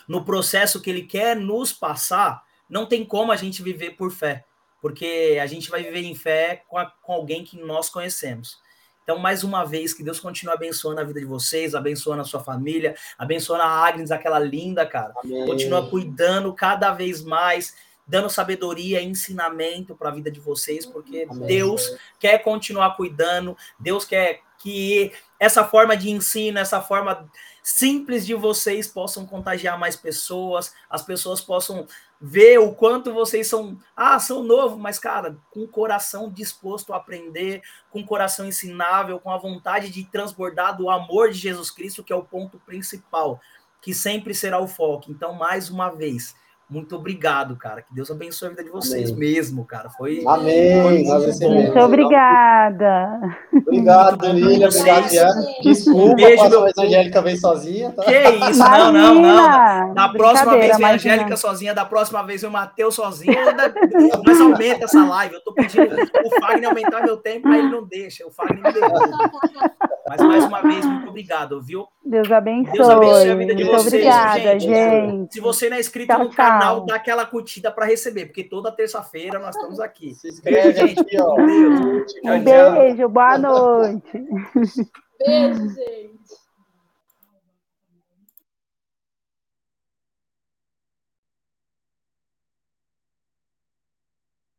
no processo que Ele quer nos passar, não tem como a gente viver por fé, porque a gente vai viver em fé com, a- com alguém que nós conhecemos. Então, mais uma vez, que Deus continue abençoando a vida de vocês, abençoando a sua família, abençoando a Agnes, aquela linda, cara. Amém. Continua cuidando cada vez mais, dando sabedoria e ensinamento para a vida de vocês, porque Amém. Deus quer continuar cuidando, Deus quer que essa forma de ensino, essa forma simples de vocês possam contagiar mais pessoas, as pessoas possam ver o quanto vocês são, ah, são novo, mas cara, com o coração disposto a aprender, com o coração ensinável, com a vontade de transbordar do amor de Jesus Cristo, que é o ponto principal, que sempre será o foco. Então, mais uma vez, muito obrigado, cara. Que Deus abençoe a vida de vocês Amém. mesmo, cara. Foi Amém. Nós recebemos. Muito obrigada. Obrigado, Lília. Obrigado, Jean. Desculpa, Beijo, a meu Angélica vem sozinha, tá? Que isso, não, não, não. Imagina! Na próxima vez vem a Angélica sozinha, da próxima vez vem o Matheus sozinho. Mas aumenta essa live. Eu tô pedindo o Fagner aumentar meu tempo, mas ele não deixa. O Fagner me derruba. Mas mais uma vez, muito obrigado, viu? Deus abençoe. Deus abençoe a vida de Muito vocês, obrigada, gente. gente. Se você não é inscrito Tchau, no canal, tchau. dá aquela curtida para receber, porque toda terça-feira nós estamos aqui. Se inscreve aqui, ó. Um beijo, boa noite. Beijo, gente.